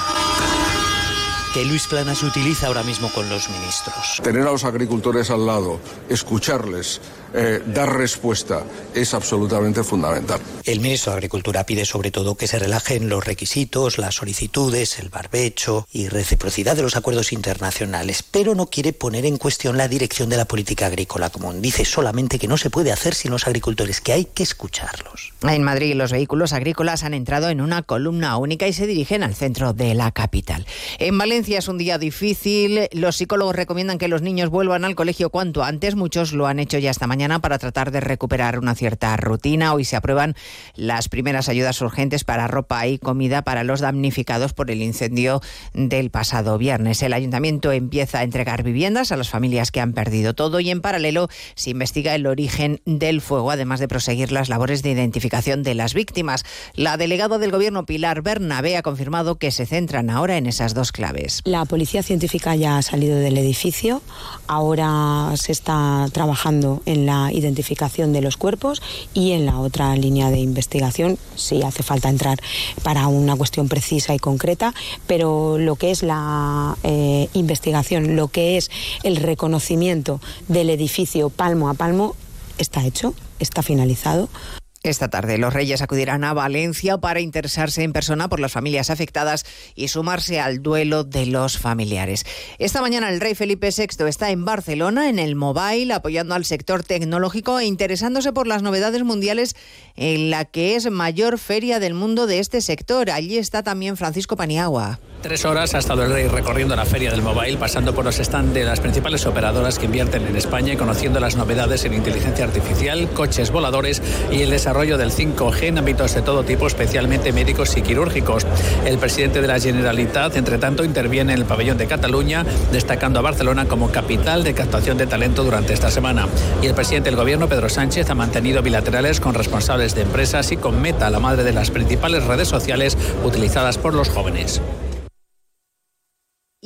que Luis Planas utiliza ahora mismo con los ministros. Tener a los agricultores al lado, escucharles, eh, dar respuesta, es absolutamente fundamental. El ministro de Agricultura pide sobre todo que se relajen los requisitos, las solicitudes, el barbecho y reciprocidad de los acuerdos internacionales, pero no quiere poner en cuestión la dirección de la política agrícola común. Dice solamente que no se puede hacer sin los agricultores, que hay que escucharlos. En Madrid, los vehículos agrícolas han entrado en una columna única y se dirigen al centro de la capital. En Valencia es un día difícil. Los psicólogos recomiendan que los niños vuelvan al colegio cuanto antes. Muchos lo han hecho ya esta mañana para tratar de recuperar una cierta rutina. Hoy se aprueban las primeras ayudas urgentes para ropa y comida para los damnificados por el incendio del pasado viernes. El ayuntamiento empieza a entregar viviendas a las familias que han perdido todo y en paralelo se investiga el origen del fuego, además de proseguir las labores de identificación de las víctimas. La delegada del gobierno Pilar Bernabé ha confirmado que se centran ahora en esas dos claves. La policía científica ya ha salido del edificio, ahora se está trabajando en la identificación de los cuerpos y en la otra línea de investigación, si hace falta entrar para una cuestión precisa y concreta, pero lo que es la eh, investigación, lo que es el reconocimiento del edificio palmo a palmo, está hecho, está finalizado. Esta tarde los reyes acudirán a Valencia para interesarse en persona por las familias afectadas y sumarse al duelo de los familiares. Esta mañana el rey Felipe VI está en Barcelona, en el Mobile, apoyando al sector tecnológico e interesándose por las novedades mundiales en la que es mayor feria del mundo de este sector. Allí está también Francisco Paniagua. Tres horas ha estado el rey recorriendo la feria del mobile, pasando por los stands de las principales operadoras que invierten en España y conociendo las novedades en inteligencia artificial, coches voladores y el desarrollo del 5G en ámbitos de todo tipo, especialmente médicos y quirúrgicos. El presidente de la Generalitat, entre tanto, interviene en el pabellón de Cataluña, destacando a Barcelona como capital de captación de talento durante esta semana. Y el presidente del gobierno, Pedro Sánchez, ha mantenido bilaterales con responsables de empresas y con Meta, la madre de las principales redes sociales utilizadas por los jóvenes.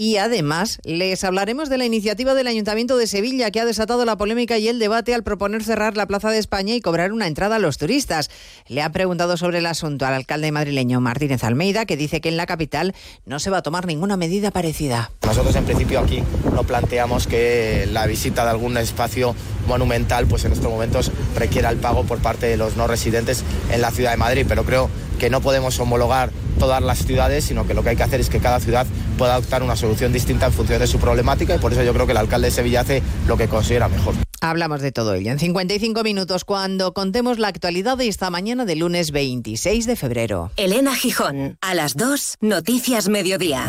Y además les hablaremos de la iniciativa del Ayuntamiento de Sevilla que ha desatado la polémica y el debate al proponer cerrar la Plaza de España y cobrar una entrada a los turistas. Le ha preguntado sobre el asunto al alcalde madrileño Martínez Almeida, que dice que en la capital no se va a tomar ninguna medida parecida. Nosotros en principio aquí no planteamos que la visita de algún espacio monumental pues en estos momentos requiera el pago por parte de los no residentes en la ciudad de Madrid, pero creo que no podemos homologar todas las ciudades, sino que lo que hay que hacer es que cada ciudad pueda adoptar una solución distinta en función de su problemática y por eso yo creo que el alcalde de Sevilla hace lo que considera mejor. Hablamos de todo ello en 55 minutos cuando contemos la actualidad de esta mañana de lunes 26 de febrero. Elena Gijón, a las 2, Noticias Mediodía.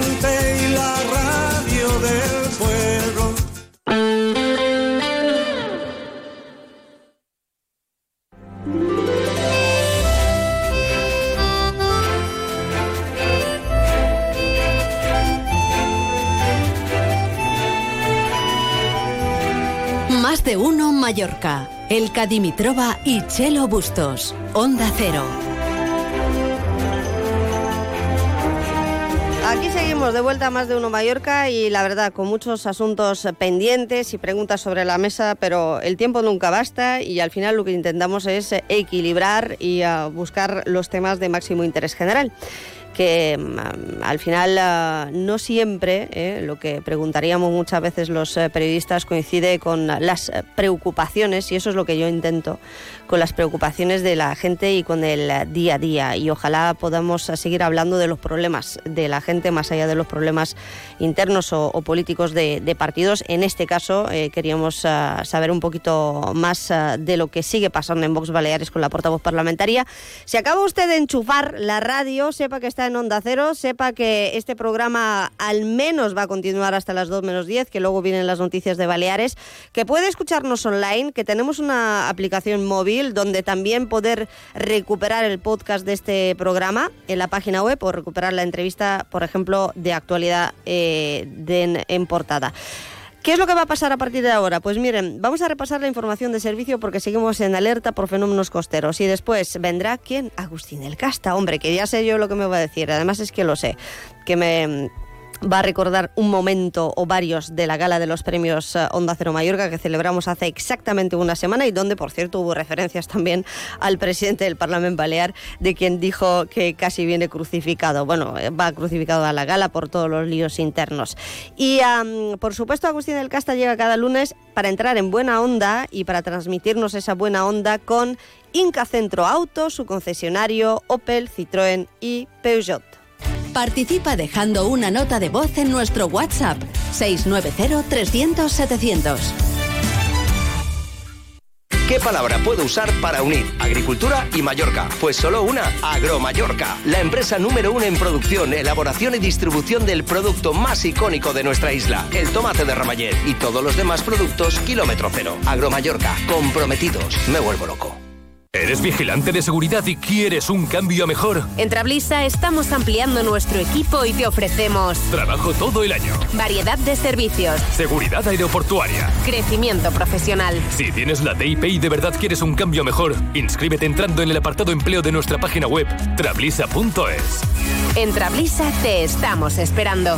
De uno Mallorca. El Cadimitrova y Chelo Bustos. Onda Cero. Aquí seguimos de vuelta a más de uno Mallorca y la verdad con muchos asuntos pendientes y preguntas sobre la mesa, pero el tiempo nunca basta y al final lo que intentamos es equilibrar y uh, buscar los temas de máximo interés general que um, al final uh, no siempre eh, lo que preguntaríamos muchas veces los uh, periodistas coincide con las preocupaciones y eso es lo que yo intento con las preocupaciones de la gente y con el día a día y ojalá podamos seguir hablando de los problemas de la gente más allá de los problemas internos o, o políticos de, de, partidos. En este caso eh, queríamos uh, saber un poquito más uh, de lo que sigue pasando en Vox Baleares con la portavoz parlamentaria. Si acaba usted de enchufar la radio, sepa que está en Onda Cero, sepa que este programa al menos va a continuar hasta las 2 menos 10, que luego vienen las noticias de Baleares, que puede escucharnos online, que tenemos una aplicación móvil donde también poder recuperar el podcast de este programa en la página web o recuperar la entrevista, por ejemplo, de actualidad eh, de en, en portada. ¿Qué es lo que va a pasar a partir de ahora? Pues miren, vamos a repasar la información de servicio porque seguimos en alerta por fenómenos costeros. Y después vendrá quién? Agustín el Casta, hombre, que ya sé yo lo que me va a decir. Además es que lo sé, que me va a recordar un momento o varios de la gala de los premios uh, Onda Cero Mallorca que celebramos hace exactamente una semana y donde, por cierto, hubo referencias también al presidente del Parlamento Balear, de quien dijo que casi viene crucificado. Bueno, va crucificado a la gala por todos los líos internos. Y, por supuesto, Agustín del Casta llega cada lunes para entrar en buena onda y para transmitirnos esa buena onda con Inca Centro Auto, su concesionario Opel, Citroën y Peugeot. Participa dejando una nota de voz en nuestro WhatsApp 690 300 700. ¿Qué palabra puedo usar para unir agricultura y Mallorca? Pues solo una, Agromallorca, la empresa número uno en producción, elaboración y distribución del producto más icónico de nuestra isla, el tomate de Ramallet y todos los demás productos kilómetro cero. Agromallorca, comprometidos. Me vuelvo loco. ¿Eres vigilante de seguridad y quieres un cambio mejor? En Trablisa estamos ampliando nuestro equipo y te ofrecemos Trabajo todo el año. variedad de servicios, Seguridad aeroportuaria. crecimiento profesional. Si tienes la DIP y de verdad quieres un cambio mejor, inscríbete entrando en el apartado empleo de nuestra página web trablisa.es. En Trablisa te estamos esperando.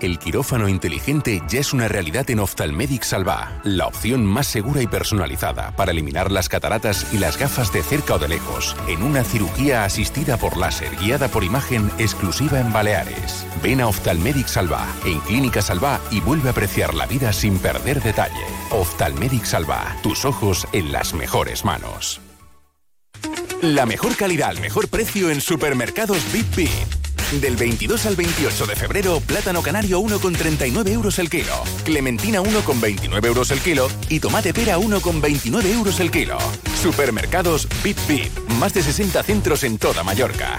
El quirófano inteligente ya es una realidad en Ophthalmedic Salva, la opción más segura y personalizada para eliminar las cataratas y las gafas de cerca o de lejos, en una cirugía asistida por láser guiada por imagen exclusiva en Baleares. Ven a Ophthalmedic Salva, en Clínica Salva y vuelve a apreciar la vida sin perder detalle. Ophthalmedic Salva, tus ojos en las mejores manos. La mejor calidad al mejor precio en supermercados Bip. Del 22 al 28 de febrero, plátano canario 1,39 euros el kilo, clementina 1,29 euros el kilo y tomate pera 1,29 euros el kilo. Supermercados Bip Bip, más de 60 centros en toda Mallorca.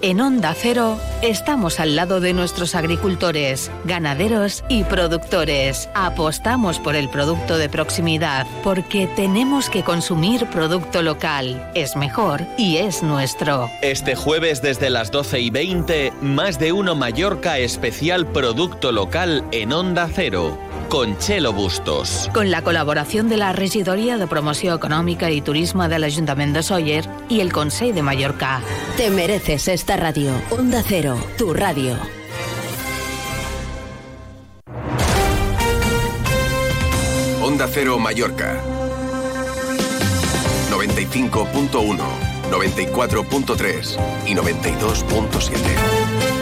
En Onda Cero estamos al lado de nuestros agricultores, ganaderos y productores. Apostamos por el producto de proximidad porque tenemos que consumir producto local. Es mejor y es nuestro. Este jueves desde las 12 y 20, más de uno Mallorca especial producto local en Onda Cero, con Chelo Bustos. Con la colaboración de la Regidoria de Promoció Econòmica i Turisme de l'Ajuntament de Sóller i el Consell de Mallorca. Te mereces esta radio. Onda Cero, tu radio. Onda Cero Mallorca. 95.1, 94.3 y 92.7.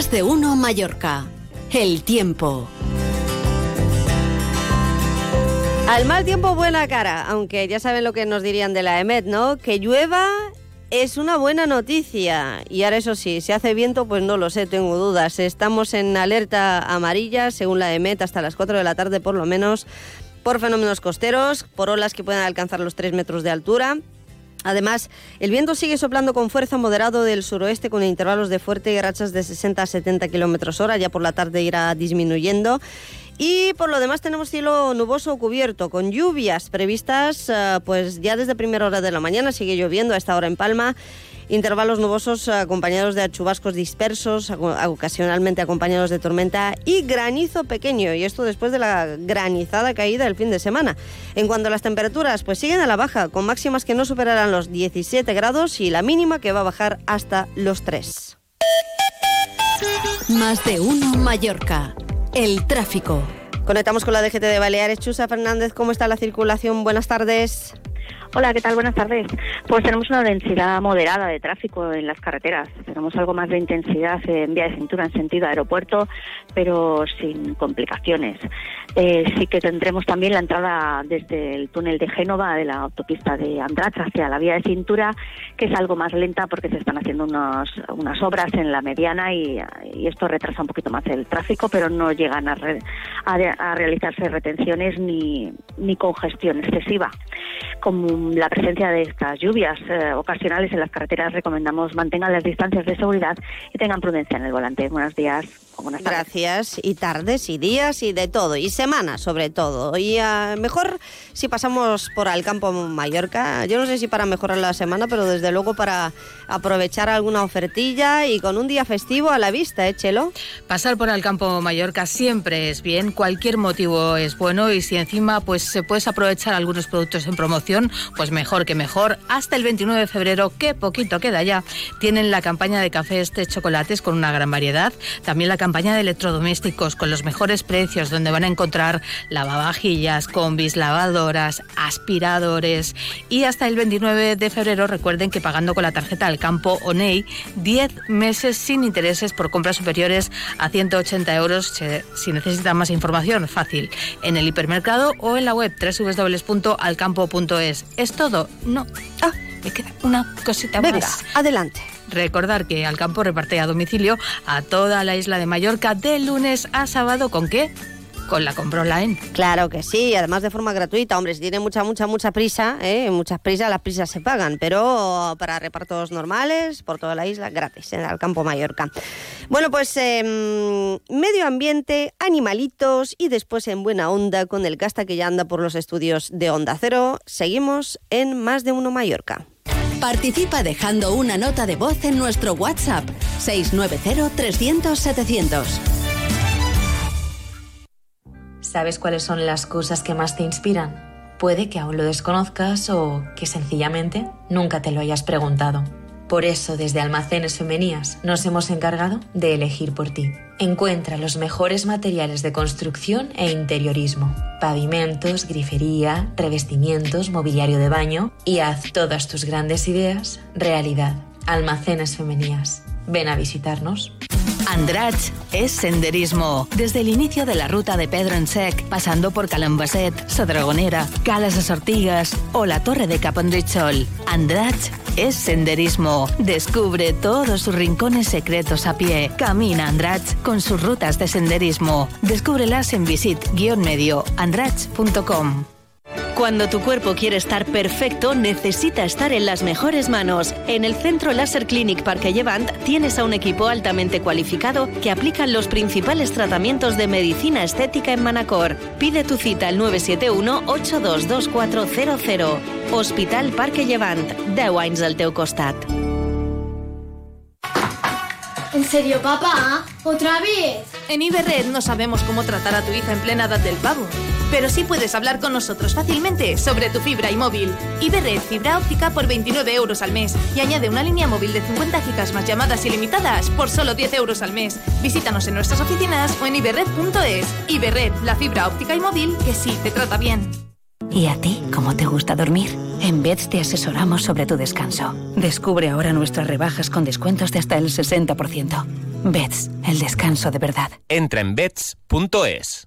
De uno Mallorca. El tiempo. Al mal tiempo, buena cara. Aunque ya saben lo que nos dirían de la EMET, ¿no? Que llueva es una buena noticia. Y ahora eso sí, si hace viento, pues no lo sé, tengo dudas. Estamos en alerta amarilla, según la EMET, hasta las 4 de la tarde por lo menos, por fenómenos costeros, por olas que puedan alcanzar los 3 metros de altura. Además, el viento sigue soplando con fuerza moderado del suroeste con intervalos de fuerte y rachas de 60 a 70 kilómetros hora. Ya por la tarde irá disminuyendo. Y por lo demás tenemos cielo nuboso cubierto con lluvias previstas eh, pues ya desde primera hora de la mañana. Sigue lloviendo a esta hora en Palma. Intervalos nubosos eh, acompañados de chubascos dispersos, ocasionalmente acompañados de tormenta y granizo pequeño. Y esto después de la granizada caída del fin de semana. En cuanto a las temperaturas, pues siguen a la baja, con máximas que no superarán los 17 grados y la mínima que va a bajar hasta los 3. Más de uno Mallorca. El tráfico. Conectamos con la DGT de Baleares. Chusa Fernández, ¿cómo está la circulación? Buenas tardes. Hola, ¿qué tal? Buenas tardes. Pues tenemos una densidad moderada de tráfico en las carreteras. Tenemos algo más de intensidad en vía de cintura en sentido aeropuerto, pero sin complicaciones. Eh, sí que tendremos también la entrada desde el túnel de Génova de la autopista de Andratx hacia la vía de cintura, que es algo más lenta porque se están haciendo unos, unas obras en la mediana y, esto retrasa un poquito más el tráfico, pero no llegan a, re- a, a realizarse retenciones ni, ni congestión excesiva. Con la presencia de estas lluvias eh, ocasionales en las carreteras, recomendamos mantengan las distancias de seguridad y tengan prudencia en el volante. Buenos días. Buenas tardes. Gracias. Y tardes y días y de todo. Y semanas sobre todo. Y uh, mejor si pasamos por al campo Mallorca. Yo no sé si para mejorar la semana, pero desde luego para aprovechar alguna ofertilla y con un día festivo a la vista, ¿eh, Chelo? Pasar por al campo Mallorca siempre es bien. Cualquier motivo es bueno. Y si encima pues se puedes aprovechar algunos productos en promoción, pues mejor que mejor. Hasta el 29 de febrero, que poquito queda ya, tienen la campaña de cafés de chocolates con una gran variedad. También la campaña de electrodomésticos con los mejores precios, donde van a encontrar lavavajillas, combis, lavadoras, aspiradores. Y hasta el 29 de febrero, recuerden que pagando con la tarjeta del campo ONEI, 10 meses sin intereses por compras superiores a 180 euros. Si necesitan más información, fácil, en el hipermercado o en la web www.alcampo.es. ¿Es todo? No. Ah, me queda una cosita Venga, más. adelante. Recordar que Alcampo reparte a domicilio a toda la isla de Mallorca de lunes a sábado. ¿Con qué? Con la compra online. Claro que sí, además de forma gratuita. Hombre, si tiene mucha, mucha, mucha prisa, ¿eh? muchas prisas, las prisas se pagan, pero para repartos normales, por toda la isla, gratis, en Alcampo Mallorca. Bueno, pues eh, medio ambiente, animalitos y después en buena onda con el casta que ya anda por los estudios de Onda Cero. Seguimos en Más de Uno Mallorca. Participa dejando una nota de voz en nuestro WhatsApp 690-300-700. ¿Sabes cuáles son las cosas que más te inspiran? Puede que aún lo desconozcas o que sencillamente nunca te lo hayas preguntado. Por eso, desde Almacenes Femenías nos hemos encargado de elegir por ti. Encuentra los mejores materiales de construcción e interiorismo, pavimentos, grifería, revestimientos, mobiliario de baño y haz todas tus grandes ideas realidad. Almacenes Femenías. Ven a visitarnos. Andratx es senderismo. Desde el inicio de la ruta de Pedro en Sec, pasando por Calambasset, Sodragonera, Calas de Sortigas o la Torre de Capondrichol. Andratx es senderismo. Descubre todos sus rincones secretos a pie. Camina Andratx con sus rutas de senderismo. Descúbrelas en visit-medio andratx.com. Cuando tu cuerpo quiere estar perfecto, necesita estar en las mejores manos. En el Centro Laser Clinic Parque Llevant tienes a un equipo altamente cualificado que aplican los principales tratamientos de medicina estética en Manacor. Pide tu cita al 971-822400. Hospital Parque Llevant. 10 anys al teu. ¿En serio, papá? ¿Otra vez? En Iberred no sabemos cómo tratar a tu hija en plena edad del pavo, pero sí puedes hablar con nosotros fácilmente sobre tu fibra y móvil. Iberred Fibra Óptica por 29 euros al mes y añade una línea móvil de 50 gigas más llamadas ilimitadas por solo 10 euros al mes. Visítanos en nuestras oficinas o en iberred.es. Iberred, la fibra óptica y móvil que sí te trata bien. ¿Y a ti cómo te gusta dormir? En Beds te asesoramos sobre tu descanso. Descubre ahora nuestras rebajas con descuentos de hasta el 60%. Beds, el descanso de verdad. Entra en beds.es.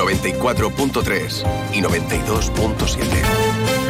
94.3 y 92.7.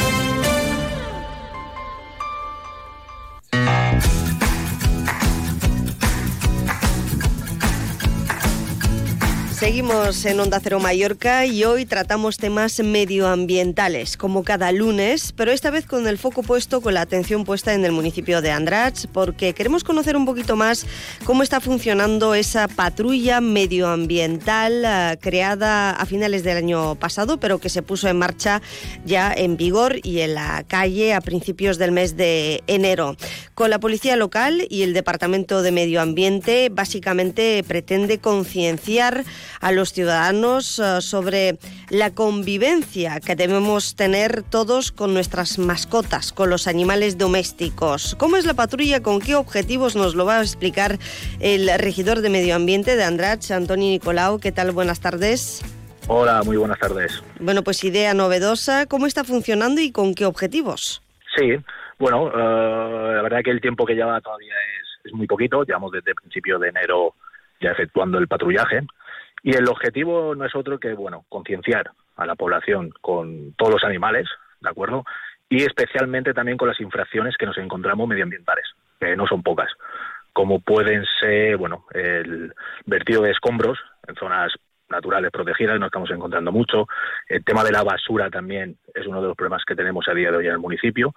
Seguimos en Onda Cero Mallorca y hoy tratamos temas medioambientales, como cada lunes, pero esta vez con el foco puesto, con la atención puesta en el municipio de Andratx, porque queremos conocer un poquito más cómo está funcionando esa patrulla medioambiental uh, creada a finales del año pasado, pero que se puso en marcha ya en vigor y en la calle a principios del mes de enero. Con la policía local y el Departamento de Medio Ambiente, básicamente pretende concienciar a los ciudadanos eh, sobre la convivencia que debemos tener todos con nuestras mascotas, con los animales domésticos. ¿Cómo es la patrulla? ¿Con qué objetivos? Nos lo va a explicar el regidor de Medio Ambiente de Andrach, Antonio Nicolau. ¿Qué tal? Buenas tardes. Hola, muy buenas tardes. Bueno, pues idea novedosa. ¿Cómo está funcionando y con qué objetivos? Sí, bueno, uh, la verdad que el tiempo que lleva todavía es, es muy poquito. Llevamos desde principio de enero ya efectuando el patrullaje. Y el objetivo no es otro que, bueno, concienciar a la población con todos los animales, ¿de acuerdo? Y especialmente también con las infracciones que nos encontramos medioambientales, que no son pocas, como pueden ser, bueno, el vertido de escombros en zonas naturales protegidas, no estamos encontrando mucho. El tema de la basura también es uno de los problemas que tenemos a día de hoy en el municipio.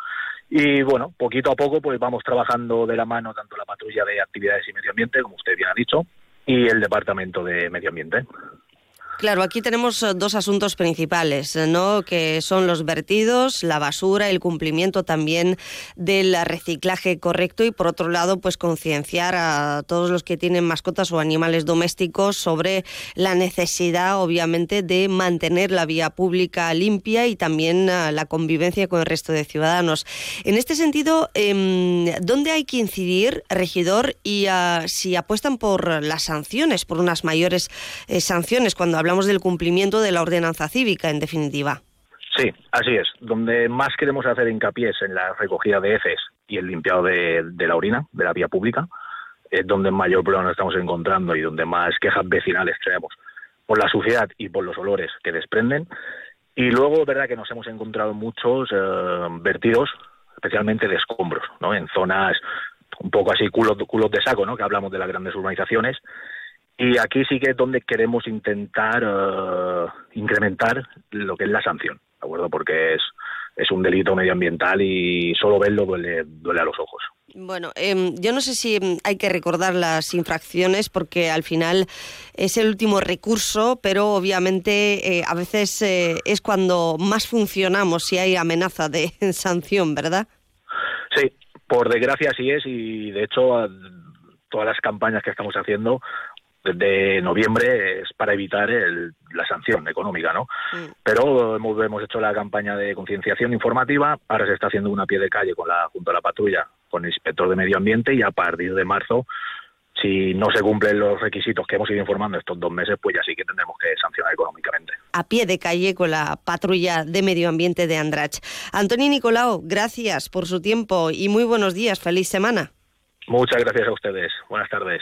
Y bueno, poquito a poco pues vamos trabajando de la mano tanto la patrulla de actividades y medio ambiente, como usted bien ha dicho, y el Departamento de Medio Ambiente. Claro, aquí tenemos eh, dos asuntos principales, eh, ¿no? Que son los vertidos, la basura, el cumplimiento también del reciclaje correcto y por otro lado, pues concienciar a todos los que tienen mascotas o animales domésticos sobre la necesidad, obviamente, de mantener la vía pública limpia y también eh, la convivencia con el resto de ciudadanos. En este sentido, em, ¿dónde hay que incidir, regidor, y si apuestan por las sanciones, por unas mayores sanciones cuando hablamos del cumplimiento de la ordenanza cívica, en definitiva. Sí, así es. Donde más queremos hacer hincapié es en la recogida de heces y el limpiado de, la orina, de la vía pública, es donde mayor problema nos estamos encontrando y donde más quejas vecinales tenemos por la suciedad y por los olores que desprenden. Y luego, verdad que nos hemos encontrado muchos eh, vertidos, especialmente de escombros, ¿no? En zonas un poco así culos, culos de saco, ¿no? Que hablamos de las grandes urbanizaciones y aquí sí que es donde queremos intentar uh, incrementar lo que es la sanción, ¿de acuerdo? Porque es, es un delito medioambiental y solo verlo duele, duele a los ojos. Bueno, eh, yo no sé si em, hay que recordar las infracciones porque al final es el último recurso, pero obviamente eh, a veces eh, es cuando más funcionamos si hay amenaza de sanción, ¿verdad? Sí, por desgracia sí es y de hecho todas las campañas que estamos haciendo desde noviembre es para evitar la sanción económica, ¿no? Mm. Pero hemos, hemos hecho la campaña de concienciación informativa, ahora se está haciendo una pie de calle con la, junto a la patrulla con el inspector de medio ambiente y a partir de marzo, si no se cumplen los requisitos que hemos ido informando estos dos meses, pues ya sí que tendremos que sancionar económicamente. A pie de calle con la patrulla de medio ambiente de Andrach. Antonio Nicolau, gracias por su tiempo y muy buenos días, feliz semana. Muchas gracias a ustedes. Buenas tardes.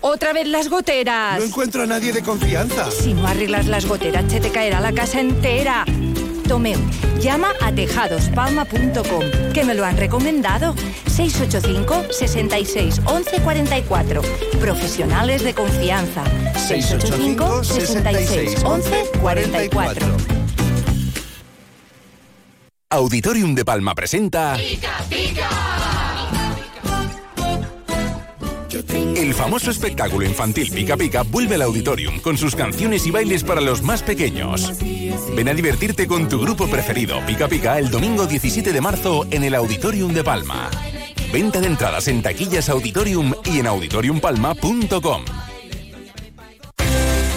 otra vez las goteras. No encuentro a nadie de confianza. Si no arreglas las goteras, se te caerá la casa entera. Tomeu, llama a tejadospalma.com, que me lo han recomendado. 685 66 11 44. Profesionales de confianza. 685 66 11 44. Auditorium de Palma presenta. ¡Pica, pica! El famoso espectáculo infantil Pica Pica vuelve al auditorium con sus canciones y bailes para los más pequeños. Ven a divertirte con tu grupo preferido Pica Pica el domingo 17 de marzo en el Auditorium de Palma. Venta de entradas en taquillas Auditorium y en auditoriumpalma.com.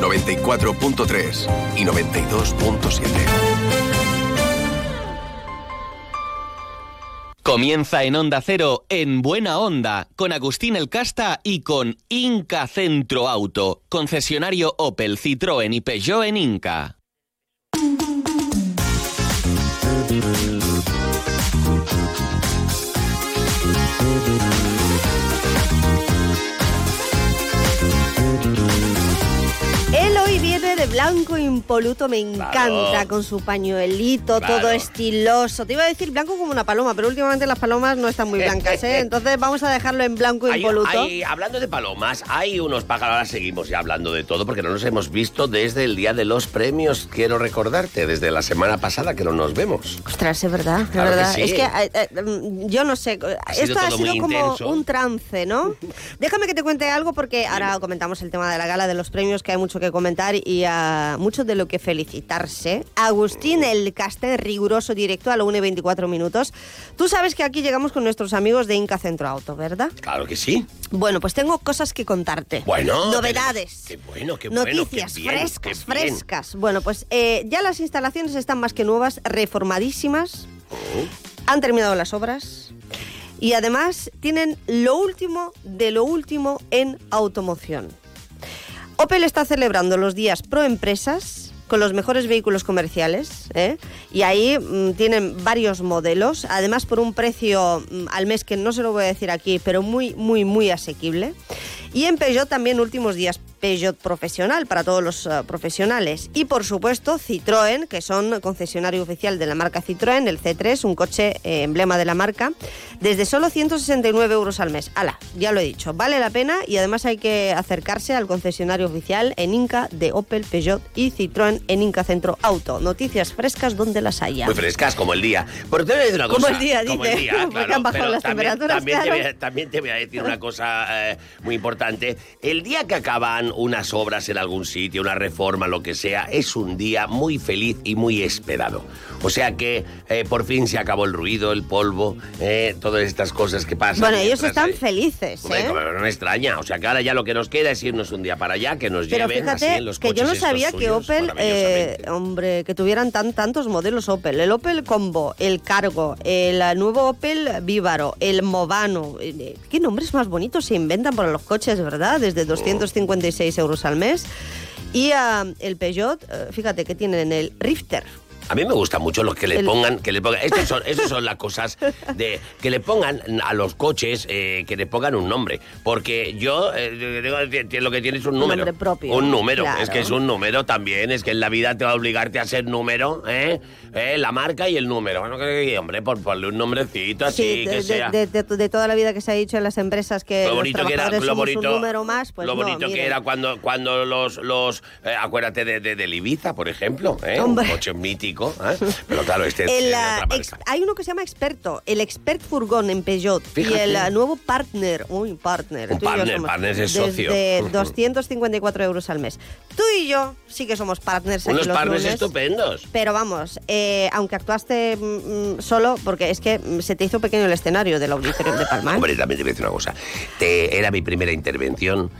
94.3 y 92.7. Comienza en Onda Cero, en Buena Onda, con Agustín El Casta y con Inca Centro Auto, concesionario Opel, Citroën y Peugeot en Inca. De blanco impoluto, me encanta, con su pañuelito, Claro. todo estiloso. Te iba a decir blanco como una paloma, pero últimamente las palomas no están muy blancas, ¿eh? Entonces vamos a dejarlo en blanco Hay- impoluto. hay- hablando de palomas, hay unos pájaros, ahora seguimos ya hablando de todo, porque no nos hemos visto desde el día de los premios, quiero recordarte, desde la semana pasada que no nos vemos. Ostras, es verdad, es Claro que sí. Es que eh, eh, mm, yo no sé, esto ha sido como intenso. un trance, ¿no? Déjame que te cuente algo porque ahora comentamos el tema de la gala de los premios, que hay mucho que comentar y mucho de lo que felicitarse. Agustín, el castel riguroso directo a la 1 y 24 minutos. Tú sabes que aquí llegamos con nuestros amigos de Inca Centro Auto, ¿verdad? Claro que sí. Bueno, pues tengo cosas que contarte. Bueno, Novedades. Qué bueno, qué bueno. Noticias qué bien, frescas, qué bien. frescas. Bueno, pues eh, ya las instalaciones están más que nuevas, reformadísimas. Han terminado las obras. Y además tienen lo último de lo último en automoción. Opel está celebrando los días pro empresas con los mejores vehículos comerciales ¿eh? y ahí mm, tienen varios modelos, además por un precio mm, al mes que no se lo voy a decir aquí, pero muy, muy, muy asequible. Y en Peugeot también últimos días Peugeot profesional para todos los eh, profesionales. Y por supuesto Citroën, que son concesionario oficial de la marca Citroën, el C3, un coche eh, emblema de la marca, desde solo 169 euros al mes. Ala, ya lo he dicho, vale la pena y además hay que acercarse al concesionario oficial en Inca de Opel, Peugeot y Citroën en Inca Centro Auto. Noticias frescas donde las haya. Muy frescas, como el día. Pero te voy a decir una Como cosa. el día, como dice, el día, claro, han bajado las también, temperaturas, También, te claro. voy a, también te voy a decir una cosa eh, muy importante. El día que acaban unas obras en algún sitio, una reforma, lo que sea, es un día muy feliz y muy esperado. O sea que eh, por fin se acabó el ruido, el polvo, eh, todas estas cosas que pasan. Bueno, ellos están eh, felices, ¿eh? como no me extraña. O sea que ahora ya lo que nos queda es irnos un día para allá, que nos Pero lleven así fíjate en los que yo coches no estos sabía que Opel, eh, hombre, que tuvieran tan tantos modelos Opel. El Opel Combo, el Cargo, el eh, nuevo Opel Vívaro, el Movano. eh, ¿Qué nombres más bonitos se inventan para los coches, verdad? Desde 256 euros al mes. Y ah, el Peugeot, eh, fíjate que tienen el Rifter. A mí me gusta mucho los que le pongan, que le pongan, estos son, estos son las cosas de que le pongan a los coches, eh, que le pongan un nombre, porque yo eh, lo que tiene es un Un número, nombre propio, un número, claro. es que es un número también, es que en la vida te va a obligarte a ser número, ¿eh? Eh, la marca y el número, bueno, que, hombre, por ponle un nombrecito así Sí, que sea. de- de- de toda la vida que se ha dicho en las empresas que lo los bonito que era, lo bonito, un número más, pues lo no, bonito que era cuando, cuando los, los eh, acuérdate de, de, del Ibiza, por ejemplo, un coche mítico, ¿eh? pero claro, este es El, de ex- hay uno que se llama Experto, el Expert Furgón en Peugeot Fíjate. y el ah, nuevo Partner, uy, Partner. Un tú y yo partner, somos partner es socio. Ujú. 254 euros al mes. Tú y yo sí que somos partners aquí Unos los partners lunes. estupendos. Pero vamos, eh, aunque actuaste mm, mm, solo, porque es que mm, se te hizo pequeño el escenario del auditorio de Palma. Hombre, también te voy a decir una cosa. Te- era mi primera intervención.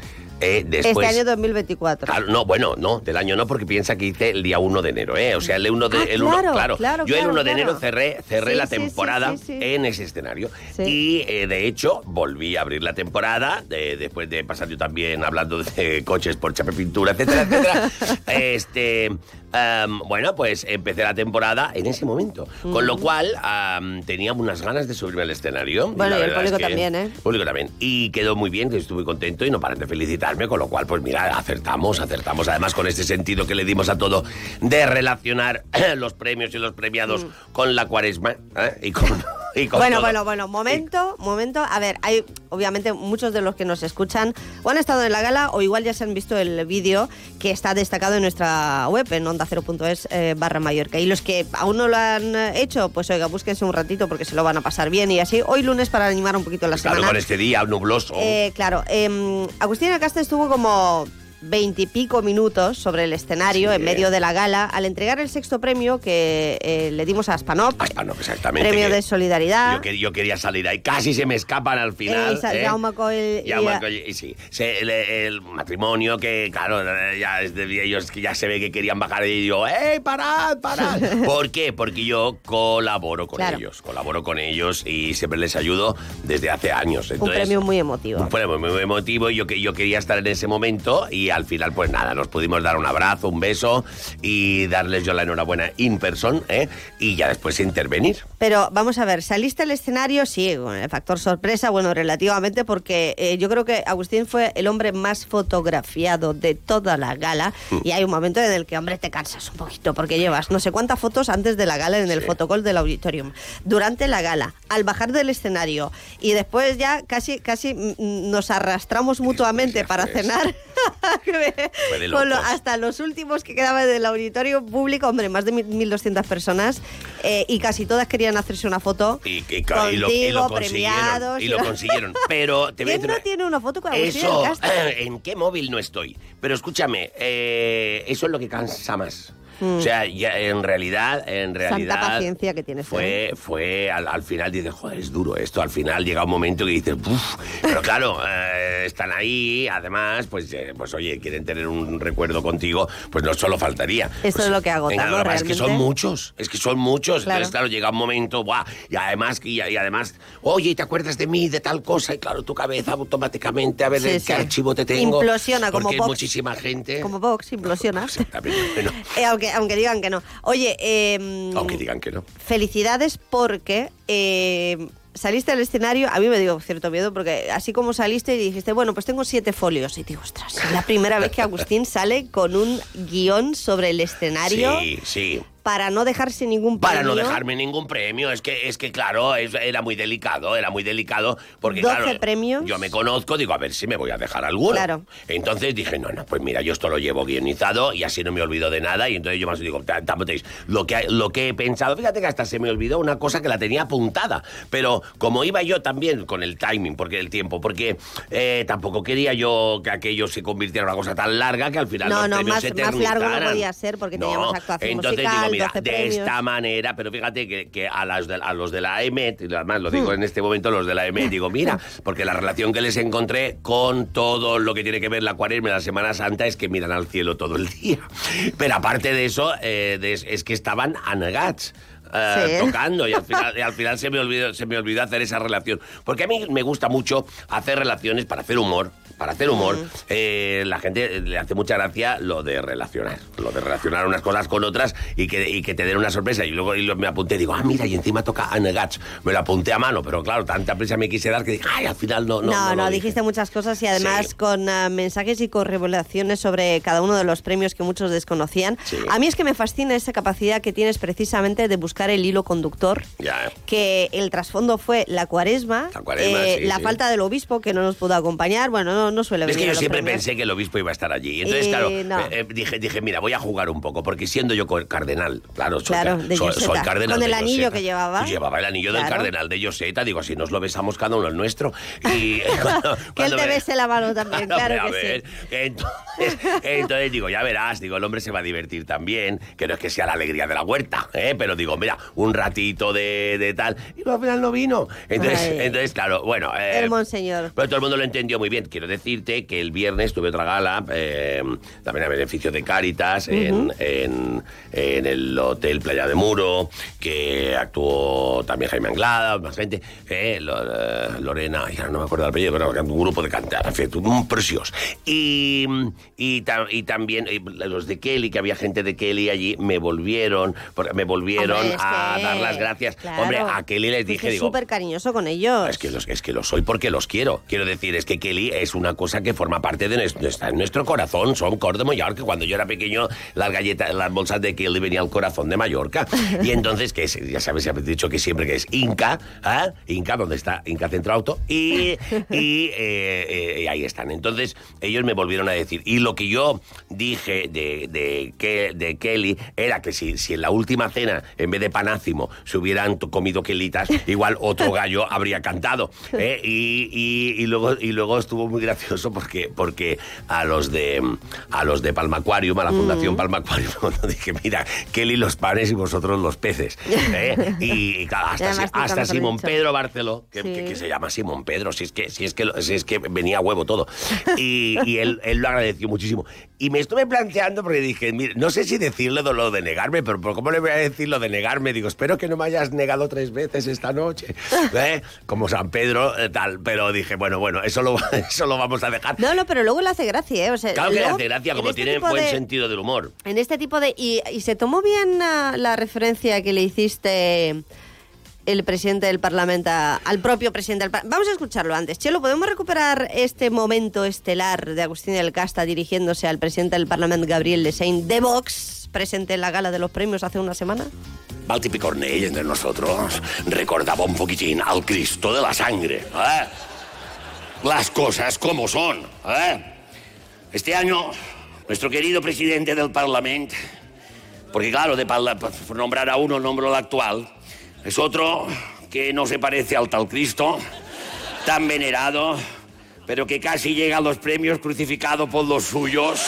Eh, después, este año 2024. Claro, no, bueno, no, del año no, porque piensa que hice el día 1 de enero, ¿eh? O sea, el 1 de, Ah, el uno- claro, claro, claro, Yo el claro, 1 de enero cerré, cerré Sí, la temporada sí, sí. en ese escenario. Sí. Y eh, de hecho, volví a abrir la temporada, de- después de pasar yo también hablando de coches por Chape Pintura, etcétera, etcétera. este. Am, bueno, pues empecé la temporada en ese momento. Con lo cual, am, tenía unas ganas de subirme al escenario. Bueno, y el es público que- también, ¿eh? el público también. Y quedó muy bien, que estuve muy contento y no paran de felicitarme, con lo cual, pues mira, acertamos, acertamos. Además, con este sentido que le dimos a todo de relacionar los premios y los premiados Mm. con la cuaresma ¿eh? y con... y con Bueno, todo. bueno, bueno, momento, momento. A ver, hay obviamente muchos de los que nos escuchan o han estado en la gala o igual ya se han visto el vídeo que está destacado en nuestra web, en onda0.es eh, barra Mallorca. Y los que aún no lo han hecho, pues oiga, búsquense un ratito porque se lo van a pasar bien. Y así, hoy lunes para animar un poquito la Claro, semana. con este día nubloso. Eh, claro, eh, Agustín Acasta estuvo como veintipico minutos sobre el escenario en medio de la gala al entregar el sexto premio que eh, le dimos a Aspanop, no, exactamente. premio que de solidaridad. Yo, que- yo quería salir ahí, casi se me escapan al final. Eh, Sa- ¿eh? Jaume Coll y- Jaume Coll, y sí, se- el, el matrimonio que, claro, ya ellos ya se ve que querían bajar y yo, ¡eh, parad, parad! ¿Por qué? Porque yo colaboro con Claro. ellos, colaboro con ellos y siempre les ayudo desde hace años. un Entonces, premio muy emotivo. un premio muy emotivo y yo, que- yo quería estar en ese momento y al final pues nada, nos pudimos dar un abrazo, un beso y darles yo la enhorabuena in person ¿eh? y ya después intervenir. Pero vamos a ver, saliste al escenario, sí, con el factor sorpresa, bueno, relativamente, porque eh, yo creo que Agustín fue el hombre más fotografiado de toda la gala Mm. y hay un momento en el que, hombre, te cansas un poquito porque llevas no sé cuántas fotos antes de la gala en el fotocall del auditorium, durante la gala, al bajar del escenario y después ya casi, casi mm, nos arrastramos mutuamente para cenar. lo- hasta los últimos que quedaban del auditorio público, hombre, más de mil- 1.200 personas, eh, y casi todas querían hacerse una foto Y, y- y lo, y lo contigo, consiguieron. premiados. Y lo consiguieron. Pero te ¿Quién no una- tiene una foto con Eso? ¿en qué móvil no estoy? Pero escúchame, eh, eso es lo que cansa más. Mm. O sea, ya en realidad, en realidad... Santa paciencia que tienes. ¿eh? Fue, fue al, al final dices, joder, es duro esto. Al final llega un momento que dices, uff, pero claro, eh, están ahí, además, pues, eh, pues oye, quieren tener un recuerdo contigo, pues no solo faltaría. Eso Pues, es lo que agota, venga, ¿no? pasa Es que son Realmente. muchos, es que son muchos. Claro. Entonces, claro, llega un momento, ¡buah! Y además, y, y además, oye, ¿te acuerdas de mí, de tal cosa? Y claro, tu cabeza automáticamente, a ver Sí, qué archivo te tengo. Implosiona como porque Vox. muchísima gente. Como Vox, implosiona. Bueno, Eh, aunque, aunque digan que no. Oye, eh, aunque digan que no. felicidades porque eh, saliste al escenario, a mí me dio cierto miedo porque así como saliste y dijiste, bueno, pues tengo siete folios y digo, ostras, es la primera vez que Agustín sale con un guion sobre el escenario Sí, sí. Para no dejarse ningún Para no premio. dejarme ningún premio, es que, es que claro, es- era muy delicado, era muy delicado, porque 12 claro, premios. yo me conozco, digo, a ver si me voy a dejar alguno. Claro. Entonces dije, no, no, pues mira, yo esto lo llevo guionizado y así no me olvido de nada, y entonces yo más digo, "Ta- tapotéis, lo que, lo que he pensado, fíjate que hasta se me olvidó una cosa que la tenía apuntada, pero como iba yo también con el timing, porque el tiempo, porque eh, tampoco quería yo que aquello se convirtiera en una cosa tan larga que al final No, los no, premios más, se más largo no podía ser porque No, teníamos actuación entonces musical, digo, mira, 12 de premios. esta manera, pero fíjate que, que a, las de- a los de la EMET, y además lo digo Hmm. en este momento, los de la EMET, digo, mira, porque la relación que les encontré con todo lo que tiene que ver la cuaresma y la Semana Santa es que miran al cielo todo el día. Pero aparte de eso, eh, de- es que estaban anegats. Eh, Sí. tocando y al final, y al final se, me olvidó, se me olvidó hacer esa relación. Porque a mí me gusta mucho hacer relaciones para hacer humor. Para hacer humor, eh, la gente le hace mucha gracia lo de relacionar. Lo de relacionar unas cosas con otras y que, y que te den una sorpresa. Y luego y lo- me apunté y digo, ah, mira, y encima toca Anegats. Me lo apunté a mano, pero claro, tanta prisa me quise dar que dije, ay, al final no. No, No, no, no lo dije". dijiste muchas cosas y además Sí. con ah, mensajes y con revelaciones sobre cada uno de los premios que muchos desconocían. Sí. A mí es que me fascina esa capacidad que tienes precisamente de buscar el hilo conductor, Ya. que el trasfondo fue la cuaresma, La cuaresma, eh, sí, la sí. falta del obispo que no nos pudo acompañar, bueno, no, no suele Es que venir yo siempre pensé que el obispo iba a estar allí. Entonces, Eh, claro, no. eh, eh, dije, dije, mira, voy a jugar un poco, porque siendo yo cardenal, claro, soy, Claro, de soy, soy cardenal Con el de anillo Lloseta. que llevaba. Llevaba el anillo del Claro. cardenal de Joseta, digo, si nos lo besamos cada uno el nuestro. Y cuando- Que él te me- bese la mano también, claro que ver, sí. Entonces, entonces digo, ya verás, digo, el hombre se va a divertir también, que no es que sea la alegría de la huerta, ¿eh? pero digo, mira, un ratito de, de tal, y al final no vino. Entonces, Ay. entonces claro, bueno. eh, El monseñor. pero todo el mundo lo entendió muy bien. Quiero decirte que el viernes tuve otra gala, eh, también a beneficio de Cáritas, en, en- en el Hotel Playa de Muro, que actuó también Jaime Anglada, más gente, eh, eh, Lorena, ya no me acuerdo del apellido, pero un grupo de cantantes, un precioso. Y, y, y también los de Kelly, que había gente de Kelly allí, me volvieron, porque me volvieron Hombre, a que- dar las gracias. claro. Hombre, a Kelly les dije, es digo, súper cariñoso con ellos. es que, los, es que lo soy porque los quiero. Quiero decir, es que Kelly es una cosa que forma parte de nuestro, está en nuestro corazón. Son cor de Mallorca. Cuando yo era pequeño, las galletas, las bolsas de Kelly venía al corazón de Mallorca. Y entonces, que es, ya sabes, ya he dicho que siempre que es Inca, ¿ah? Inca, donde está Inca Centro Auto, y, y, eh, eh, ahí están. Entonces, ellos me volvieron a decir. Y lo que yo dije de, de Kelly era que si, si en la última cena, en vez de panácimo, se hubieran comido quelitas, igual otro gallo habría cantado. ¿eh? Y, y- y luego, y luego estuvo muy gracioso porque, porque a los de a los de Palma Aquarium, a la Fundación Palma Aquarium, cuando dije, mira, Kelly los panes y vosotros los peces. ¿eh? Y, y hasta, tú hasta Simón. Pedro Barceló, que, Sí. que- que se llama Simón Pedro, si es que, si es que, si es que venía a huevo todo. Y, y él, él lo agradeció muchísimo. Y me estuve planteando porque dije, mire, no sé si decirle de lo de negarme, pero ¿por ¿cómo le voy a decir lo de negarme? Digo, espero que no me hayas negado tres veces esta noche. ¿eh? Como San Pedro, eh, tal. Pero dije, bueno, bueno, eso lo, eso lo vamos a dejar. No, no, pero luego le hace gracia, ¿eh? O sea, Claro que le hace gracia, como este tiene buen de- sentido del humor. En este tipo de... Y, y se tomó bien ah, la referencia que le hiciste el presidente del Parlamento al propio presidente del Parlamento. Vamos a escucharlo antes. Chelo, ¿podemos recuperar este momento estelar de Agustín del Casta dirigiéndose al presidente del Parlamento, Gabriel Lesein, de Vox, presente en la gala de los premios hace una semana? Balti Picornell entre nosotros recordaba un poquitín al Cristo de la sangre. ¿eh? Las cosas como son. ¿eh? Este año, nuestro querido presidente del Parlamento, porque claro, de parla- por nombrar a uno, nombro al actual, es otro que no se parece al tal Cristo, tan venerado, pero que casi llega a los premios crucificado por los suyos.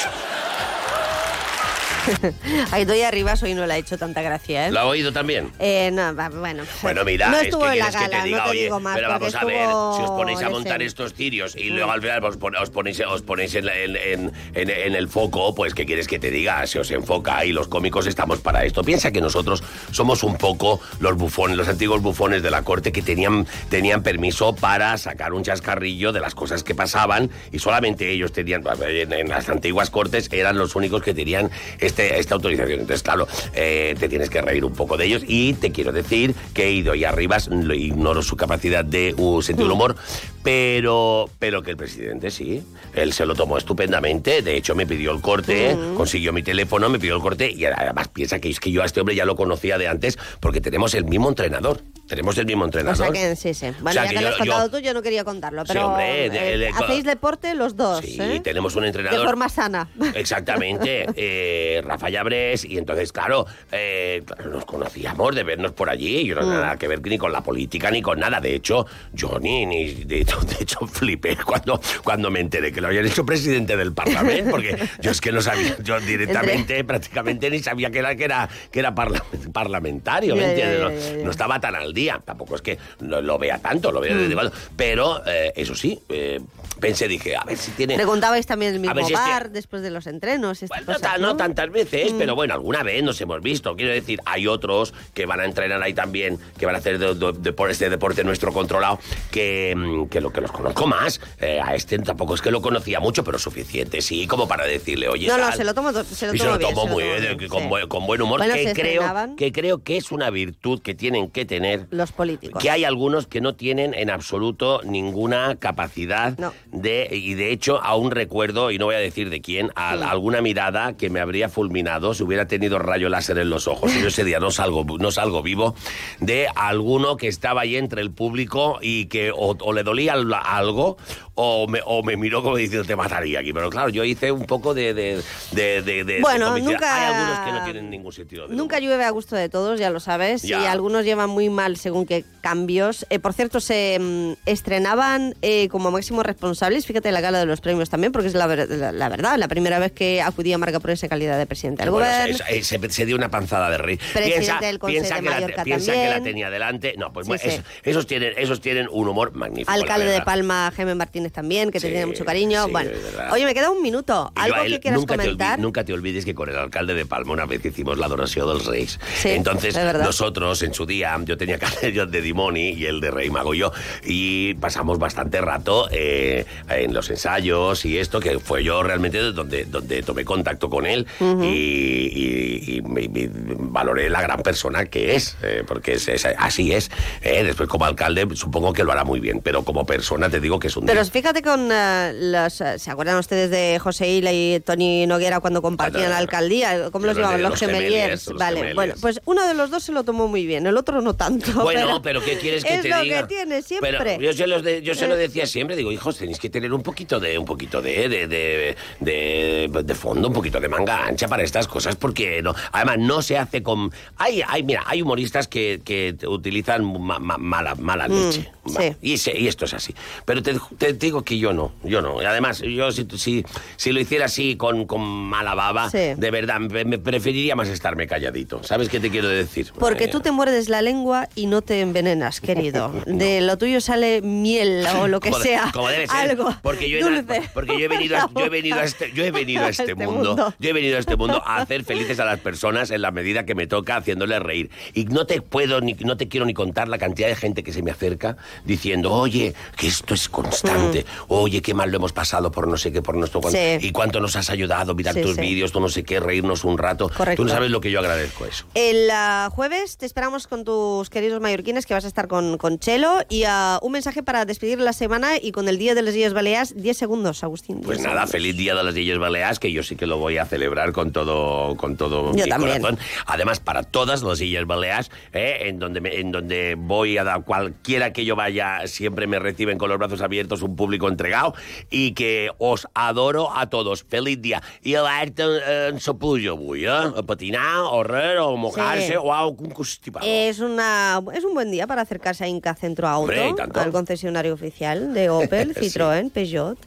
Ahí doy arriba, hoy no le ha hecho tanta gracia, ¿eh? ¿Lo ha oído también? Eh, no, bueno. Bueno, mira, no es estuvo que en la quieres que gala, te diga, no te oye, digo más, pero vamos a ver, si os ponéis a montar estos tirios y luego al final os, pon- os ponéis, os ponéis en, la- en- en- en- en el foco, pues ¿qué quieres que te diga? Se os enfoca y los cómicos estamos para esto. Piensa que nosotros somos un poco los bufones, los antiguos bufones de la corte que tenían, tenían permiso para sacar un chascarrillo de las cosas que pasaban y solamente ellos tenían, en, en las antiguas cortes eran los únicos que tenían este, esta autorización. Entonces, claro, eh, te tienes que reír un poco de ellos y te quiero decir que he ido y arriba, lo ignoro su capacidad de uh, sentido del humor, pero, pero que el presidente sí, él se lo tomó estupendamente, de hecho me pidió el corte, Mm. consiguió mi teléfono, me pidió el corte y además piensa que es que yo a este hombre ya lo conocía de antes porque tenemos el mismo entrenador, tenemos el mismo O entrenador. sea que sí, sí. Bueno, sea ya que que, lo has contado yo- tú, yo no quería contarlo, Sí, pero hombre, de- eh, de- hacéis deporte los dos, Sí, ¿eh? tenemos un De entrenador. forma sana. Exactamente, eh, Rafa Llabrés, y entonces, claro, eh, nos conocíamos de vernos por allí, yo no tenía Mm. nada que ver ni con la política ni con nada, de hecho, yo ni, ni de, hecho, de hecho flipé cuando, cuando me enteré que lo habían hecho presidente del Parlamento, porque yo es que no sabía, yo directamente, prácticamente ni sabía que era, que era, que era parla- parlamentario, ¿me entiendes? No- estaba tan al día, tampoco es que lo, lo vea tanto, lo veo Mm. desde cuando, pero eh, eso sí, eh, pensé, dije, a ver si tiene... Preguntabais también el mismo si es bar después de los entrenos. No, cosas, ¿no? no tantas veces, Mm. pero bueno, alguna vez nos hemos visto. Quiero decir, hay otros que van a entrenar ahí también, que van a hacer de- de- este deporte nuestro controlado, que, mm, que lo que los conozco más. Eh, a este tampoco es que lo conocía mucho, pero suficiente, sí, como para decirle, oye, No, no, tal. se lo tomo, se lo y se tomo lo bien, tomo se lo muy tomo bien, con, sí. buen, con buen humor, Bueno, que, creo, estrenaban. que creo que es una virtud que tienen que tener Los políticos. que hay algunos que no tienen en absoluto ninguna capacidad de y de hecho aún recuerdo y no voy a decir de quién a- alguna mirada que me habría fulminado si hubiera tenido rayo láser en los ojos. Y yo ese día no salgo no salgo vivo de alguno que estaba ahí entre el público y que o, o le dolía al- algo o me, o me miró como diciendo te mataría aquí pero claro yo hice un poco de de, de, de- Bueno, nunca- hay algunos que no tienen ningún sentido de Nunca llueve a gusto de todos, ya lo sabes, Ya. y algunos llevan muy mal según qué cambios. Eh, por cierto, se mm, estrenaban eh, como máximos responsables, fíjate la gala de los premios también, porque es la, la- la verdad, la primera vez que acudía Marca por esa calidad de presidente del Bueno, gobierno. se, se- se- se dio una panzada de rey. Presidente piensa del Consejo piensa de que, la, piensa que la tenía delante. No, pues Sí, bueno, sí. es- esos, tienen, esos tienen un humor magnífico. Alcalde de. Palma, Jaime Martínez también, que te Sí, tiene mucho cariño. bueno, oye, me queda un minuto. Y ¿Algo a él que quieras nunca te, comentar? olvi- nunca te olvides que con el alcalde de Palma una vez hicimos la adoración del. Sí, Entonces, nosotros en su día, yo tenía yo de Dimoni y el de Rey Mago yo, y pasamos bastante rato eh, en los ensayos y esto, que fue yo realmente donde, donde tomé contacto con él Ujú. y, y- y me- me valoré la gran persona que es, eh, porque es, es- así es. eh. Después como alcalde supongo que lo hará muy bien, pero como persona te digo que es un... Pero fíjate con eh, los... eh, ¿Se acuerdan ustedes de José Ila y Tony Noguera cuando compartían la alcaldía? ¿Cómo los llamaban? Los los gemeliers. Vale, gemeliers. bueno, pues uno de los dos se lo tomó muy bien, el otro no tanto. Bueno, pero ¿qué quieres que es te lo diga? que tiene siempre. Pero yo se, los de- yo se lo Eh. decía siempre, digo, hijos, tenéis que tener un poquito de, un poquito de, de, de, de- de fondo, un poquito de manga ancha para estas cosas, porque no, además no se hace con. Hay, hay, mira, hay humoristas que, que utilizan ma- ma- mala, mala Mm, leche. sí. Y, se- y esto es así. Pero te, te digo que yo no, yo no. Además, yo si, si, si lo hiciera así con, con mala baba, Sí. de verdad, me, me preferiría más estarme calladito. ¿Sabes qué te quiero decir? Porque Eh, tú te muerdes la lengua y no te envenenas, querido. De lo tuyo sale miel o lo que Como sea. como debe ser, Algo porque yo he, dulce. porque yo he venido a, yo he venido a este, yo he venido a este, Este mundo, mundo. yo he venido a este mundo a hacer felices a las personas en la medida que me toca haciéndoles reír y no te puedo ni no te quiero ni contar la cantidad de gente que se me acerca diciendo oye que esto es constante oye qué mal lo hemos pasado por no sé qué por nuestro Mm. Sí. y cuánto nos has ayudado mirar Sí, tus sí. vídeos tú no sé qué reírnos un rato Correcto. tú no sabes lo que yo agradezco eso El ah, jueves te esperamos con tus queridos mallorquines que vas a estar con, con Chelo y ah, un mensaje para despedir la semana y con el Día de las Illes Baleares, 10 segundos, Agustín. 10 Pues nada, segundos. feliz día de las Illes Baleares, que yo sí que lo voy a celebrar con todo, con todo Yo mi también. corazón. Además, para todas las Illes Baleares, ¿eh? en, donde me- en donde voy a dar cualquiera que yo vaya, siempre me reciben con los brazos abiertos, un público entregado, y que os adoro a todos. Feliz día. I a l'art en Sapullo avui, eh? A patinar, o res, o mojar-se, Sí. o algo constipado. Es, una, es un buen día para acercarse a Inca Centro Auto, Hombre, al concesionario oficial de Opel, Sí. Citroën, Peugeot.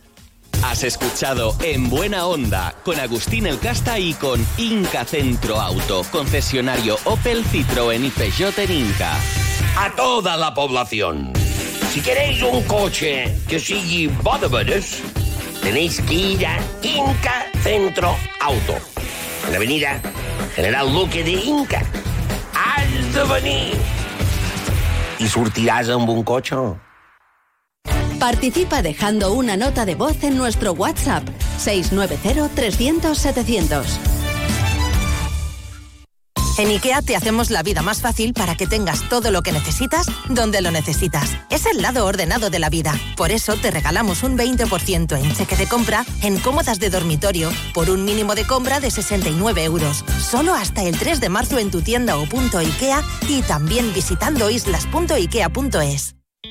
Has escuchado En Buena Onda con Agustín El Casta y con Inca Centro Auto, concesionario Opel, Citroën y Peugeot en Inca. a toda la población. Si queréis un coche que sigui bo de veres, tenéis que ir a Inca Centro Auto, en la avenida General Luque de Inca. Has de venir. I sortiràs amb un cotxe? Participa dejando una nota de voz en nuestro WhatsApp 690-300-700. En IKEA te hacemos la vida más fácil para que tengas todo lo que necesitas donde lo necesitas. Es el lado ordenado de la vida. Por eso te regalamos un 20% en cheque de compra en cómodas de dormitorio por un mínimo de compra de 69 euros. Solo hasta el 3 de marzo en tu tienda o punto IKEA y también visitando islas.ikea.es.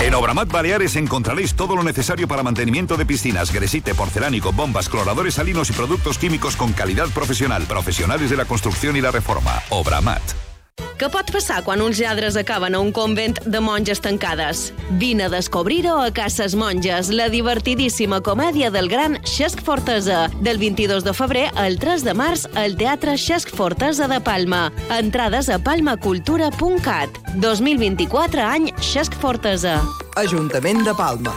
En Obramat Baleares encontraréis todo lo necesario para mantenimiento de piscinas, gresite, porcelánico, bombas, cloradores salinos y productos químicos con calidad profesional. Profesionales de la construcción y la reforma. Obramat. Què pot passar quan uns lladres acaben a un convent de monges tancades? Vine a descobrir-ho a Cases Monges, la divertidíssima comèdia del gran Xesc Fortesa. Del 22 de febrer al 3 de març al Teatre Xesc Fortesa de Palma. Entrades a palmacultura.cat. 2024 any Xesc Fortesa. Ajuntament de Palma.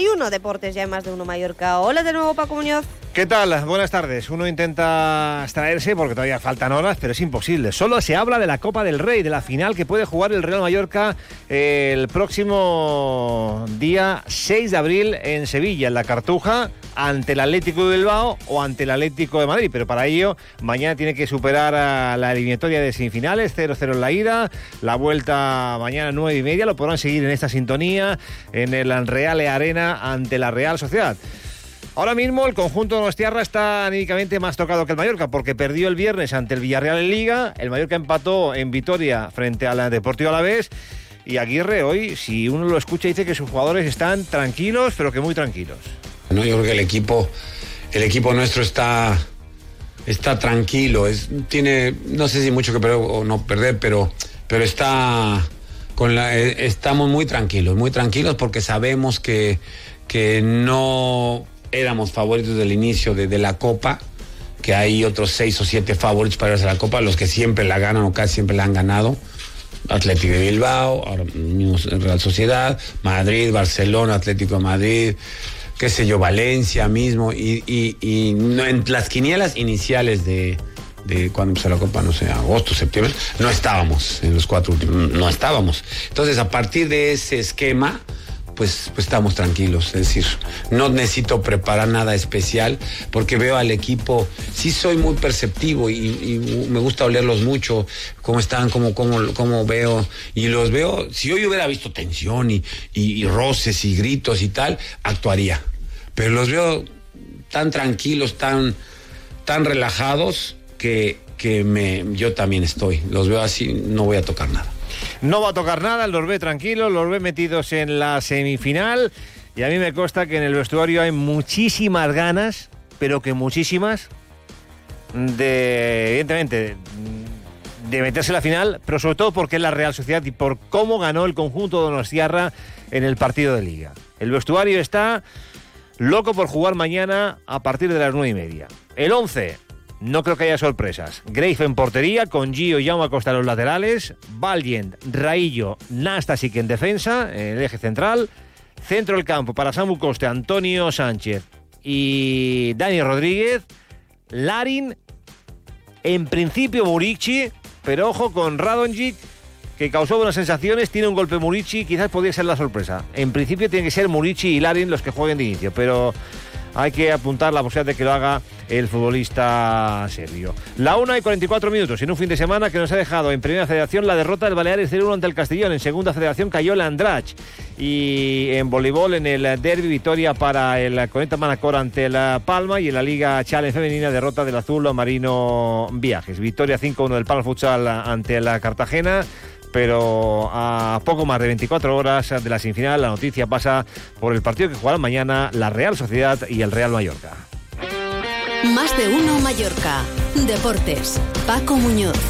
Hay 41 deportes ya más de uno Mallorca. Hola de nuevo, Paco Muñoz. ¿Qué tal? Buenas tardes. Uno intenta extraerse porque todavía faltan horas, pero es imposible. Solo se habla de la Copa del Rey, de la final que puede jugar el Real Mallorca eh, el próximo día 6 de abril en Sevilla, en la Cartuja, ante el Atlético de Bilbao o ante el Atlético de Madrid. Pero para ello, mañana tiene que superar la eliminatoria de semifinales, 0-0 en la ida, la vuelta mañana 9 y media. Lo podrán seguir en esta sintonía, en el Real Arena ante la Real Sociedad. Ahora mismo el conjunto de Donostiarra está anímicamente más tocado que el Mallorca porque perdió el viernes ante el Villarreal en Liga, el Mallorca empató en Vitoria frente al Deportivo Alavés y Aguirre hoy, si uno lo escucha, dice que sus jugadores están tranquilos, pero que muy tranquilos. ¿no? Yo creo que el equipo, el equipo nuestro está, está tranquilo. Tiene, no sé si mucho que perder o no perder, pero, pero está con la, eh, estamos muy tranquilos, muy tranquilos porque sabemos que, que no éramos favoritos del inicio de, la Copa que hay otros seis o siete favoritos para irse a la Copa, los que siempre la ganan o casi siempre la han ganado. Atlético de Bilbao, ahora Real Sociedad, Madrid, Barcelona, Atlético de Madrid, qué sé yo, Valencia mismo, y, y, y en las quinielas iniciales de, de cuando empezó la Copa, no sé, agosto, septiembre, no estábamos en los cuatro últimos, no estábamos. Entonces, a partir de ese esquema, pues, pues estamos tranquilos. Es decir, no necesito preparar nada especial porque veo al equipo, sí soy muy perceptivo y, y me gusta olerlos mucho, cómo están, cómo, cómo, cómo veo. Y los veo, si yo hubiera visto tensión y, y, y roces y gritos y tal, actuaría. Pero los veo tan tranquilos, tan, tan relajados que, que me, yo también estoy. Los veo así, no voy a tocar nada. No va a tocar nada, los ve tranquilos, los ve metidos en la semifinal. Y a mí me consta que en el vestuario hay muchísimas ganas, pero que muchísimas, de, evidentemente, de meterse en la final, pero sobre todo porque es la Real Sociedad y por cómo ganó el conjunto de Donostiarra en el partido de Liga. El vestuario está loco por jugar mañana a partir de las nueve y media. El 11, no creo que haya sorpresas. Grafe en portería, con Gio y Jaume Costa en los laterales, Valiant, Raillo, Nastasic en defensa, en el eje central, centro del campo para Samu Coste, Antonio Sánchez y Dani Rodríguez, Larin, en principio Murici, pero ojo con Radonjic, que causó buenas sensaciones, tiene un golpe Murici, quizás podría ser la sorpresa. En principio tiene que ser Murici y Larin los que jueguen de inicio, pero hay que apuntar la posibilidad de que lo haga el futbolista serbio. La 1 y 44 minutos en un fin de semana que nos ha dejado en Primera Federación la derrota del Baleares 0-1 ante el Castellón. En Segunda Federación cayó el Andrach. Y en voleibol, en el derby, victoria para el Conecta Manacor ante la Palma. Y en la Liga Challenge Femenina, derrota del Azul Marino Viajes. Victoria 5-1 del Palma Futsal ante la Cartagena pero a poco más de 24 horas de la semifinal la noticia pasa por el partido que jugarán mañana la Real Sociedad y el Real Mallorca. Más de uno Mallorca. Deportes. Paco Muñoz.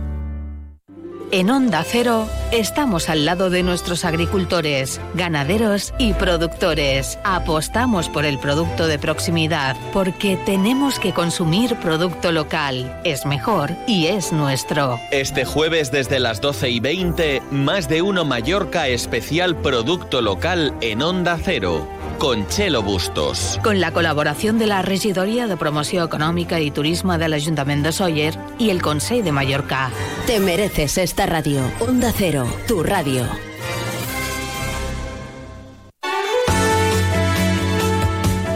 En Onda Cero estamos al lado de nuestros agricultores, ganaderos y productores. Apostamos por el producto de proximidad porque tenemos que consumir producto local. Es mejor y es nuestro. Este jueves desde las 12 y 20, más de uno Mallorca especial producto local en Onda Cero con Chelo Bustos. Con la colaboración de la Regidoria de Promoció Econòmica i Turisme de l'Ajuntament de Sóller i el Consell de Mallorca. Te mereces esta radio. Onda Cero, tu radio.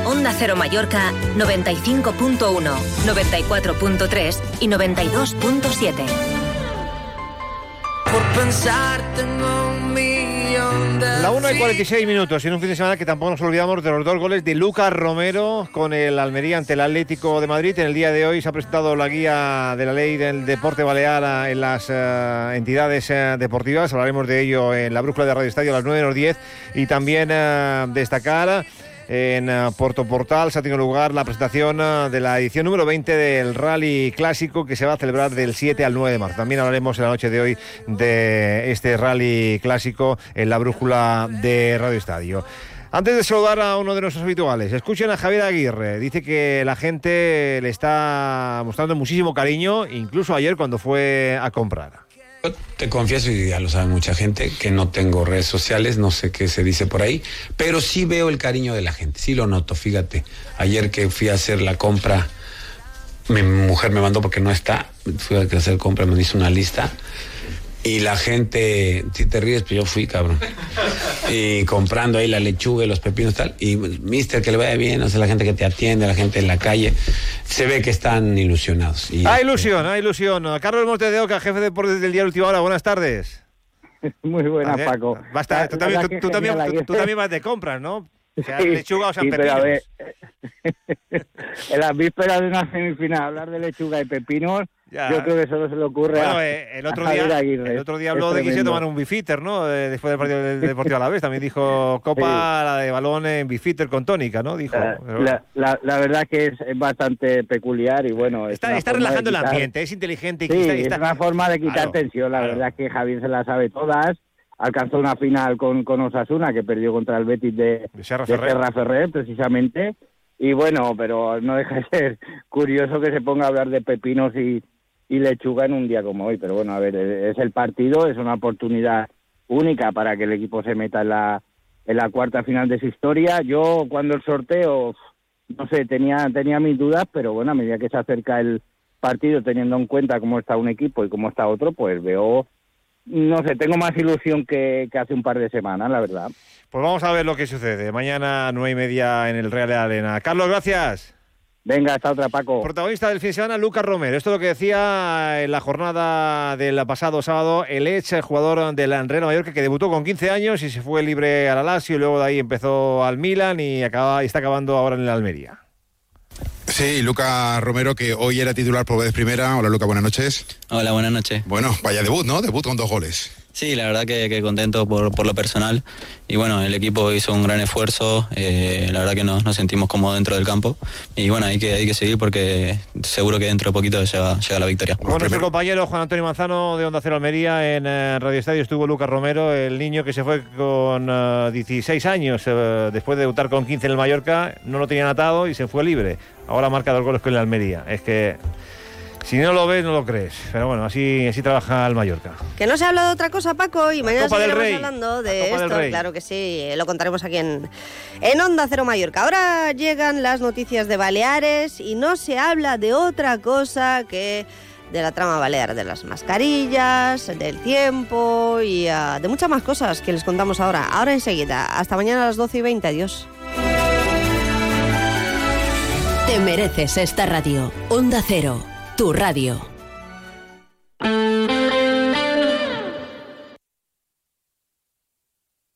Onda Cero Mallorca 95.1, 94.3 y 92.7. Por pensar tengo. La 1 y 46 minutos, en un fin de semana que tampoco nos olvidamos de los dos goles de Lucas Romero con el Almería ante el Atlético de Madrid. En el día de hoy se ha presentado la guía de la ley del deporte balear en las uh, entidades uh, deportivas. Hablaremos de ello en la brújula de Radio Estadio a las 9 menos 10 y también uh, destacar en uh, Puerto Portal se ha tenido lugar la presentación uh, de la edición número 20 del Rally Clásico que se va a celebrar del 7 al 9 de marzo. También hablaremos en la noche de hoy de este Rally Clásico en la brújula de Radio Estadio. Antes de saludar a uno de nuestros habituales, escuchen a Javier Aguirre. Dice que la gente le está mostrando muchísimo cariño, incluso ayer cuando fue a comprar. Te confieso, y ya lo sabe mucha gente, que no tengo redes sociales, no sé qué se dice por ahí, pero sí veo el cariño de la gente, sí lo noto, fíjate. Ayer que fui a hacer la compra, mi mujer me mandó porque no está, fui a hacer compra, me hizo una lista. Y la gente, si te ríes, pues yo fui, cabrón. Y comprando ahí la lechuga y los pepinos y tal. Y mister, que le vaya bien, o sea, la gente que te atiende, la gente en la calle, se ve que están ilusionados. Y Hay ilusión, hay ilusión. Carlos Montes de Oca, jefe de deportes del Diario Última Hora, buenas tardes. Muy buena, Ayer- Paco. Basta, tú, también, tú- tú también, tú- también vas de compras, ¿no? O sea, Sí, lechuga o sean sí, pero a pepinos. ver, en las vísperas de una semifinal, hablar de lechuga y pepinos, Ya. yo creo que solo se le ocurre Bueno, a, eh, el a otro Javier día, Aguirre. el otro día Es habló de que tremendo. tomar un bifitter, ¿no? Después del partido del Deportivo a la vez. También dijo Copa, la de balón en bifitter con tónica, ¿no? Dijo. La, la- la- la verdad que es, es bastante peculiar y bueno... es Está, una está relajando el quitar- ambiente, es inteligente. y Sí, está- es está- una forma de quitar Claro, tensión. La claro. verdad que Javier se la sabe todas. Alcanzó una final con, con Osasuna, que perdió contra el Betis de, De Serra de Ferrer. Serra Ferrer, precisamente. Y bueno, pero no deja de ser curioso que se ponga a hablar de pepinos y, y lechuga en un día como hoy. Pero bueno, a ver, es el partido, es una oportunidad única para que el equipo se meta en la, en la cuarta final de su historia. Yo, cuando el sorteo, no sé, tenía, tenía mis dudas, pero bueno, a medida que se acerca el partido, teniendo en cuenta cómo está un equipo y cómo está otro, pues veo, no sé, tengo más ilusión que, que hace un par de semanas, la verdad. Pues vamos a ver lo que sucede. Mañana nueve y media en el Real Arena. Carlos, gracias. Venga, hasta otra, Paco. Protagonista del fin de semana, Lucas Romero. Esto es lo que decía en la jornada del pasado sábado el ex jugador del Real Mallorca que debutó con 15 años y se fue libre al Lazio y luego de ahí empezó al Milan y, acaba, y está acabando ahora en el Almería. Sí, Luca Romero, que hoy era titular por vez primera. Hola, Luca, buenas noches. Hola, buenas noches. Bueno, vaya debut, ¿no? Debut con dos goles. Sí, la verdad que, contento por, por lo personal. Y bueno, el equipo hizo un gran esfuerzo. eh, la verdad que nos, sentimos cómodos dentro del campo. Y bueno, hay que, hay que seguir porque seguro que dentro de poquito llega, llega la victoria. Con nuestro compañero Juan Antonio Manzano de Onda Cero Almería en eh, Radio Estadio estuvo Lucas Romero, el niño que se fue con eh, 16 años después de debutar con 15 en el Mallorca, no lo tenían atado y se fue libre. Ahora marca dos goles con el Almería. Es que si no lo ves no lo crees. Pero bueno, así, así trabaja el Mallorca. Que no se habla de otra cosa, Paco, y mañana seguiremos Rey. hablando La de esto. Claro que sí, lo contaremos aquí en, en Onda Cero Mallorca. Ahora llegan las noticias de Baleares y no se habla de otra cosa que de la trama balear, de las mascarillas, del tiempo y ah, de muchas más cosas que les contamos ahora. Ahora enseguida. Hasta mañana a las 12 y 20. Adiós. Te mereces esta radio. Onda Cero, tu radio.